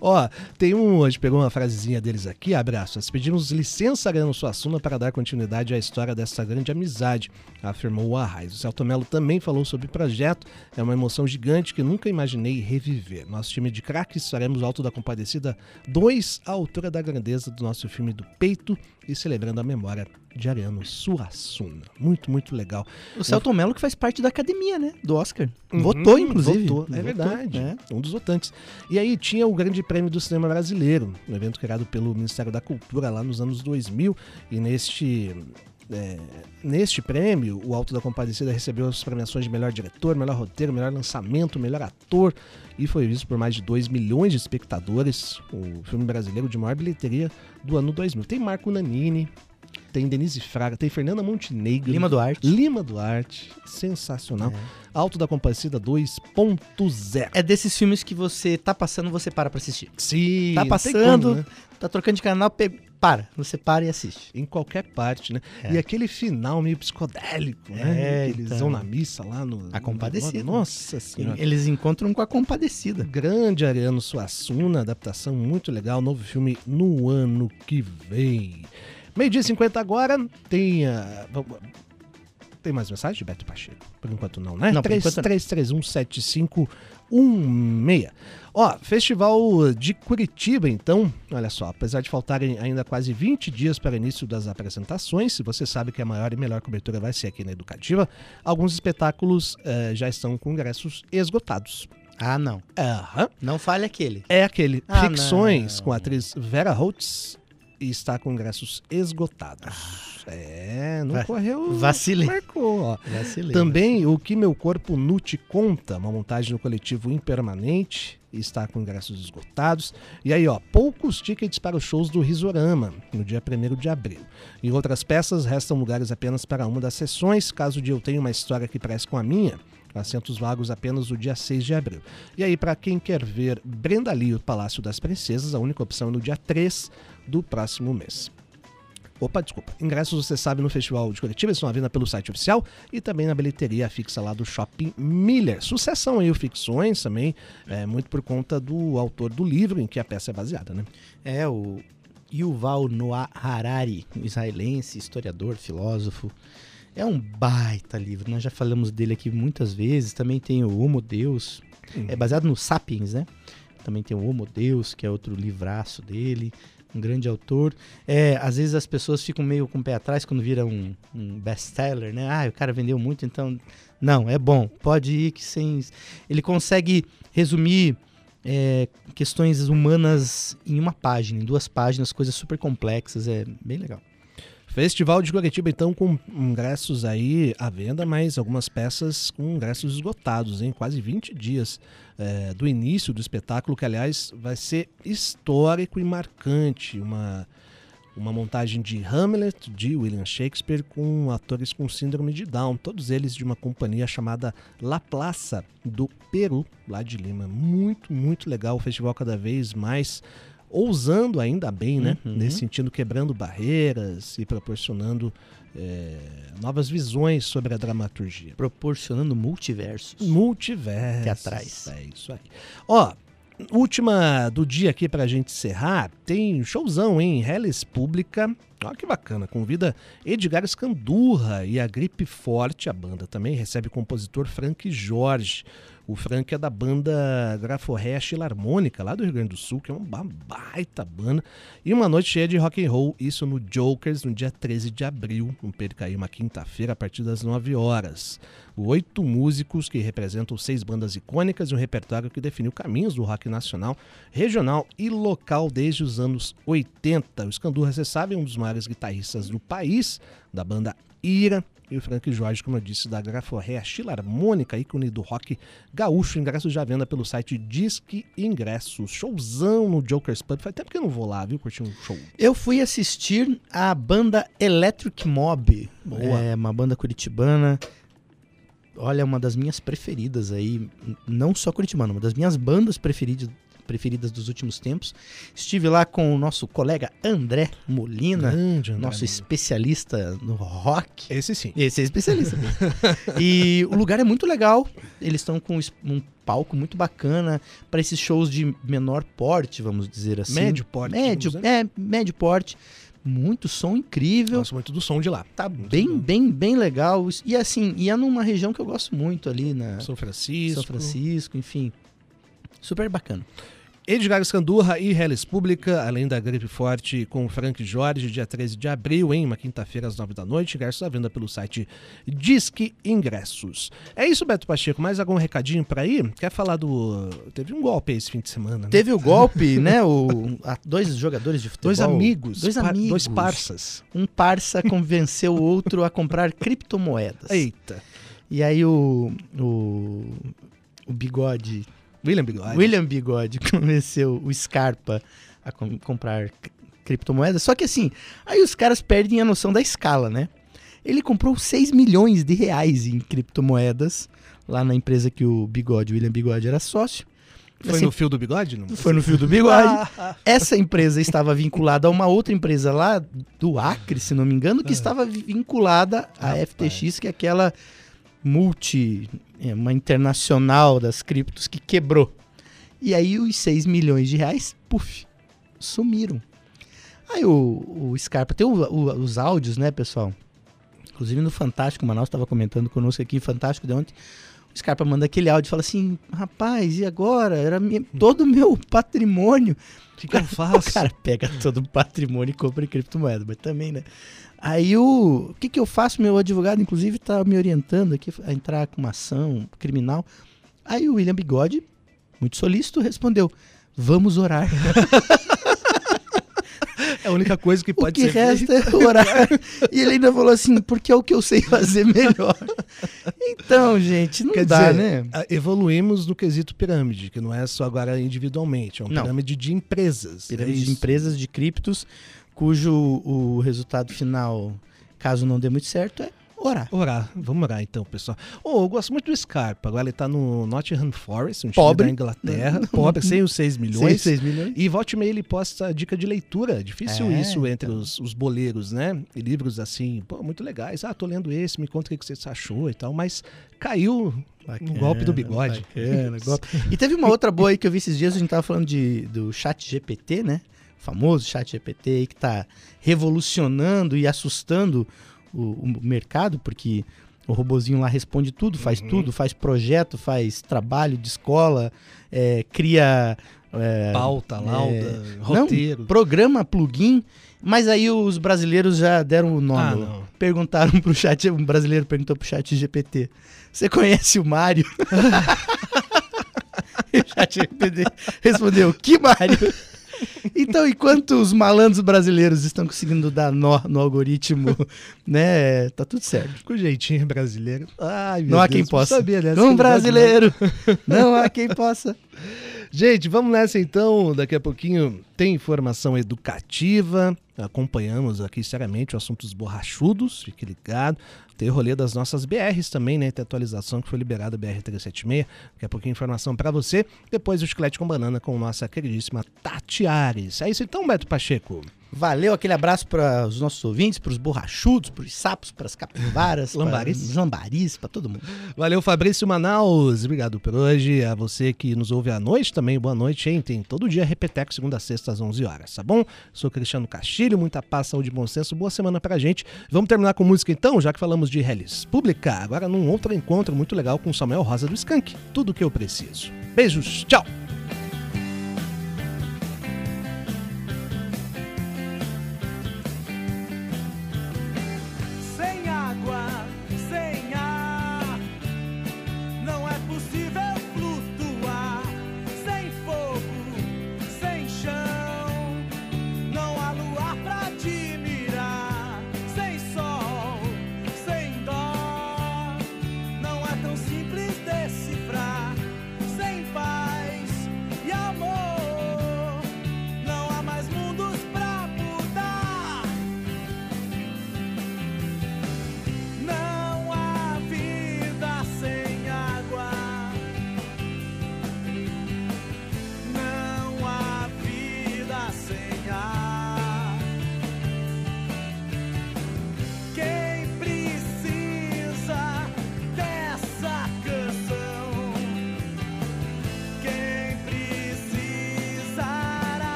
Speaker 2: Ó, tem um. A gente pegou uma frasezinha deles aqui, abraços. Pedimos licença, Ariano Suassuna, para dar continuidade à história dessa grande amizade, afirmou o Arraes. O Celto Melo também falou sobre o projeto. É uma emoção gigante que nunca imaginei reviver. Nosso time de craques faremos Alto da Compadecida 2 à altura da grandeza do nosso filme do peito e celebrando a memória de Ariano Suassuna. Muito, muito legal.
Speaker 3: O Celton Mello que faz parte da academia, né? Do Oscar.
Speaker 2: Uhum,
Speaker 3: Votou, inclusive.
Speaker 2: votou, É
Speaker 3: Votou,
Speaker 2: verdade.
Speaker 3: né?
Speaker 2: Um dos votantes. E aí tinha o Grande Prêmio do Cinema Brasileiro, um evento criado pelo Ministério da Cultura lá nos anos 2000. E neste. É, neste prêmio, o Alto da Compadecida recebeu as premiações de melhor diretor, melhor roteiro, melhor lançamento, melhor ator e foi visto por mais de 2 milhões de espectadores. O filme brasileiro de maior bilheteria do ano 2000. Tem Marco Nanini, tem Denise Fraga, tem Fernanda Montenegro.
Speaker 3: Lima Duarte.
Speaker 2: Lima Duarte, sensacional. Alto da Compadecida 2.0.
Speaker 3: É desses filmes que você tá passando, você para pra assistir.
Speaker 2: Sim,
Speaker 3: Tá passando,
Speaker 2: como, né?
Speaker 3: Tá trocando de canal, para. Você para e assiste.
Speaker 2: Em qualquer parte, né?
Speaker 3: É.
Speaker 2: E aquele final meio psicodélico,
Speaker 3: É,
Speaker 2: né? Que eles
Speaker 3: então.
Speaker 2: vão na missa lá no.
Speaker 3: A Compadecida.
Speaker 2: Nossa senhora.
Speaker 3: Eles encontram com a compadecida.
Speaker 2: Grande Ariano Suassuna, adaptação muito legal, novo filme no ano que vem. Meio-dia e 50 agora, tem. vamos- tem mais mensagem Beto Pacheco? Por enquanto não, né?
Speaker 3: Não, por enquanto não.
Speaker 2: 33317516. Ó, Festival de Curitiba, então, olha só, apesar de faltarem ainda quase 20 dias para o início das apresentações, se você sabe que a maior e melhor cobertura vai ser aqui na Educativa, alguns espetáculos eh, já estão com ingressos esgotados.
Speaker 3: Ah, não.
Speaker 2: Aham.
Speaker 3: Não fale aquele.
Speaker 2: É aquele
Speaker 3: Ah,
Speaker 2: Ficções
Speaker 3: não.
Speaker 2: com a atriz Vera Holtz e está com ingressos esgotados. É, não
Speaker 3: Va-
Speaker 2: correu.
Speaker 3: vacilei.
Speaker 2: Marcou, ó.
Speaker 3: Vacilei.
Speaker 2: Também o que meu corpo nu te conta, uma montagem no coletivo impermanente, está com ingressos esgotados. E aí, ó, poucos tickets para os shows do Risorama, no dia 1 de abril. Em outras peças, restam lugares apenas para uma das sessões, caso de eu tenha uma história que parece com a minha. Assentos vagos apenas no dia 6 de abril. E aí, para quem quer ver Brenda Lee o Palácio das Princesas, a única opção é no dia 3 do próximo mês. Opa, desculpa. Ingressos você sabe no Festival de Curitiba, estão à venda pelo site oficial e também na bilheteria fixa lá do Shopping Miller. Sucessão aí, o Ficções também, é, muito por conta do autor do livro em que a peça é baseada, né?
Speaker 3: É o Yuval Noah Harari, um israelense, historiador, filósofo. É um baita livro, nós já falamos dele aqui muitas vezes. Também tem o Homo Deus, é baseado no Sapiens, né? Também tem o Homo Deus, que é outro livraço dele, um grande autor. É, às vezes as pessoas ficam meio com o pé atrás quando vira um, um best-seller, né? Ah, o cara vendeu muito, então... Não, é bom, pode ir que sem... Ele consegue resumir é, questões humanas em uma página, em duas páginas, coisas super complexas, é bem legal.
Speaker 2: Festival de Curitiba, então, com ingressos aí à venda, mas algumas peças com ingressos esgotados, em quase 20 dias eh, do início do espetáculo, que aliás vai ser histórico e marcante. Uma, uma montagem de Hamlet, de William Shakespeare, com atores com síndrome de Down, todos eles de uma companhia chamada La Plaza do Peru, lá de Lima. Muito, muito legal. O festival cada vez mais ousando ainda bem, né?
Speaker 3: Uhum.
Speaker 2: Nesse sentido, quebrando barreiras e proporcionando eh, novas visões sobre a dramaturgia.
Speaker 3: Proporcionando multiversos.
Speaker 2: Multiverso.
Speaker 3: Teatrais.
Speaker 2: É isso aí. Ó, última do dia aqui pra gente encerrar, tem showzão em Hellis Pública. Olha que bacana, convida Edgar Escandurra e a Gripe Forte, a banda também recebe o compositor Frank Jorge. O Frank é da banda Graforré Filarmônica, lá do Rio Grande do Sul, que é uma baita banda. E uma noite cheia de rock and roll, isso no Jokers, no dia 13 de abril, não perca aí, uma quinta-feira, a partir das 9 horas. Oito músicos que representam seis bandas icônicas e um repertório que definiu caminhos do rock nacional, regional e local desde os anos 80. O Escandurra, você sabe, é um dos maiores guitarristas do país, da banda Ira, e o Frank Jorge, como eu disse, da Graforré Filarmônica, ícone do rock gaúcho. Ingressos já venda pelo site Disque Ingressos. Showzão no Joker's Pub. Faz tempo que eu não vou lá, viu? Curtir um show.
Speaker 3: Eu fui assistir a banda Electric Mob.
Speaker 2: Boa.
Speaker 3: É uma banda curitibana. Olha, uma das minhas preferidas aí. Não só curitibana, uma das minhas bandas preferidas, preferidas dos últimos tempos. Estive lá com o nosso colega André Molina,
Speaker 2: Grande, André
Speaker 3: nosso
Speaker 2: Molina.
Speaker 3: especialista no rock.
Speaker 2: Esse sim.
Speaker 3: Esse é especialista. e o lugar é muito legal. Eles estão com um palco muito bacana para esses shows de menor porte, vamos dizer assim.
Speaker 2: Médio porte,
Speaker 3: Médio, é, médio porte. Muito som incrível.
Speaker 2: Gosto muito do som de lá.
Speaker 3: Tá
Speaker 2: Muito
Speaker 3: bem,
Speaker 2: bom.
Speaker 3: bem, bem legal. E assim, e é numa região que eu gosto muito ali na
Speaker 2: São Francisco.
Speaker 3: São Francisco, enfim. Super bacana.
Speaker 2: Edgar Escandurra e Hellis Pública, além da Gripe Forte com Frank Jorge, dia 13 de abril, em uma quinta-feira às 9 da noite. Ingressos à venda pelo site Disque Ingressos. É isso, Beto Pacheco. Mais algum recadinho pra ir? Quer falar do. Teve um golpe esse fim de semana, né?
Speaker 3: Teve o golpe, né? O, dois jogadores de futebol.
Speaker 2: Dois amigos.
Speaker 3: Dois
Speaker 2: par-
Speaker 3: amigos.
Speaker 2: Dois parças.
Speaker 3: Um parça convenceu o outro a comprar criptomoedas.
Speaker 2: Eita.
Speaker 3: E aí o, o, o Bigode,
Speaker 2: William Bigode.
Speaker 3: William Bigode, convenceu o Scarpa a com- comprar criptomoedas. Só que assim, aí os caras perdem a noção da escala, né? Ele comprou 6 milhões de reais em criptomoedas lá na empresa que o Bigode, William Bigode, era sócio.
Speaker 2: Foi
Speaker 3: Assim,
Speaker 2: no fio do bigode? Não?
Speaker 3: foi no fio do bigode. Essa empresa estava vinculada a uma outra empresa lá do Acre, se não me engano, que estava vi- vinculada à. FTX, que é aquela multi, é, uma internacional das criptos que quebrou. E aí os 6 milhões de reais, puf, sumiram. Aí o, o Scarpa, tem o- o- os áudios, né, pessoal? Inclusive no Fantástico, o Manaus estava comentando conosco aqui, Fantástico de ontem. O Scarpa manda aquele áudio e fala assim: rapaz, e agora? Era minha- todo o meu patrimônio.
Speaker 2: O que, que eu
Speaker 3: O
Speaker 2: faço?
Speaker 3: cara pega todo o patrimônio e compra em criptomoeda, mas também, né? Aí o. O que, que eu faço? Meu advogado, inclusive, tá me orientando aqui a entrar com uma ação criminal. Aí o William Bigode, muito solícito, respondeu: Vamos orar.
Speaker 2: É a única coisa que
Speaker 3: O
Speaker 2: pode
Speaker 3: que
Speaker 2: ser
Speaker 3: resta é orar. e ele ainda falou assim: Porque é o que eu sei fazer melhor. Então, gente, não
Speaker 2: Quer
Speaker 3: dá,
Speaker 2: dizer,
Speaker 3: né?
Speaker 2: a- evoluímos no quesito pirâmide, que não é só agora individualmente, é uma
Speaker 3: Não.
Speaker 2: pirâmide de empresas.
Speaker 3: Pirâmide
Speaker 2: é
Speaker 3: de empresas de criptos, cujo o resultado final, caso não dê muito certo, é orar.
Speaker 2: Orar, vamos orar então, pessoal. Oh, eu gosto muito do Scarpa. Agora ele tá no Nottingham Forest, um
Speaker 3: Pobre.
Speaker 2: time da Inglaterra. Pobre, sem os 6 milhões.
Speaker 3: 6 milhões.
Speaker 2: E volta e meia ele posta dica de leitura. Difícil
Speaker 3: É,
Speaker 2: isso entre
Speaker 3: então.
Speaker 2: os, os boleiros, né? E livros assim, pô, muito legais. Ah, tô lendo esse, me conta o que você achou e tal. Mas caiu no golpe do bigode.
Speaker 3: Bacana, golpe. E teve uma outra boa aí que eu vi esses dias, a gente tava falando de, do chat GPT, né? O famoso chat GPT aí que tá revolucionando e assustando o, o mercado, porque o robozinho lá responde tudo, faz
Speaker 2: Uhum.
Speaker 3: tudo, faz projeto, faz trabalho de escola, é, cria... é,
Speaker 2: Pauta, lauda,
Speaker 3: não,
Speaker 2: roteiro.
Speaker 3: programa plugin, mas aí os brasileiros já deram o nome.
Speaker 2: Ah, não.
Speaker 3: Perguntaram pro chat, um brasileiro perguntou pro chat GPT. Você conhece o Mário? e o chat GPT respondeu, que Mário? Então, enquanto os malandros brasileiros estão conseguindo dar nó no algoritmo, né, tá tudo certo.
Speaker 2: Com jeitinho brasileiro. Ai, meu
Speaker 3: Não há
Speaker 2: Deus,
Speaker 3: quem possa.
Speaker 2: Sabia dessa,
Speaker 3: Um brasileiro, não há quem possa.
Speaker 2: Gente, vamos nessa então. Daqui a pouquinho tem informação educativa. Acompanhamos aqui seriamente o assunto dos borrachudos. Fique ligado. Tem rolê das nossas BRs também, né? Tem atualização que foi liberada BR-376. Daqui a pouquinho informação para você. Depois o chiclete com banana com nossa queridíssima Tati Ares. É isso então, Beto Pacheco.
Speaker 3: Valeu, aquele abraço para os nossos ouvintes, para os borrachudos, para os sapos, para as capivaras,
Speaker 2: Lambaris.
Speaker 3: para lambaris, para todo mundo.
Speaker 2: Valeu, Fabrício Manaus. Obrigado por hoje. A você que nos ouve à noite também, boa noite, hein? Tem todo dia Repeteco, segunda a sexta, às 11 horas, tá bom? Sou Cristiano Castilho, muita paz, saúde e bom senso. Boa semana pra gente. Vamos terminar com música então, já que falamos de Hellis Pública. Agora num outro encontro muito legal com Samuel Rosa do Skank. Tudo que eu preciso. Beijos, tchau!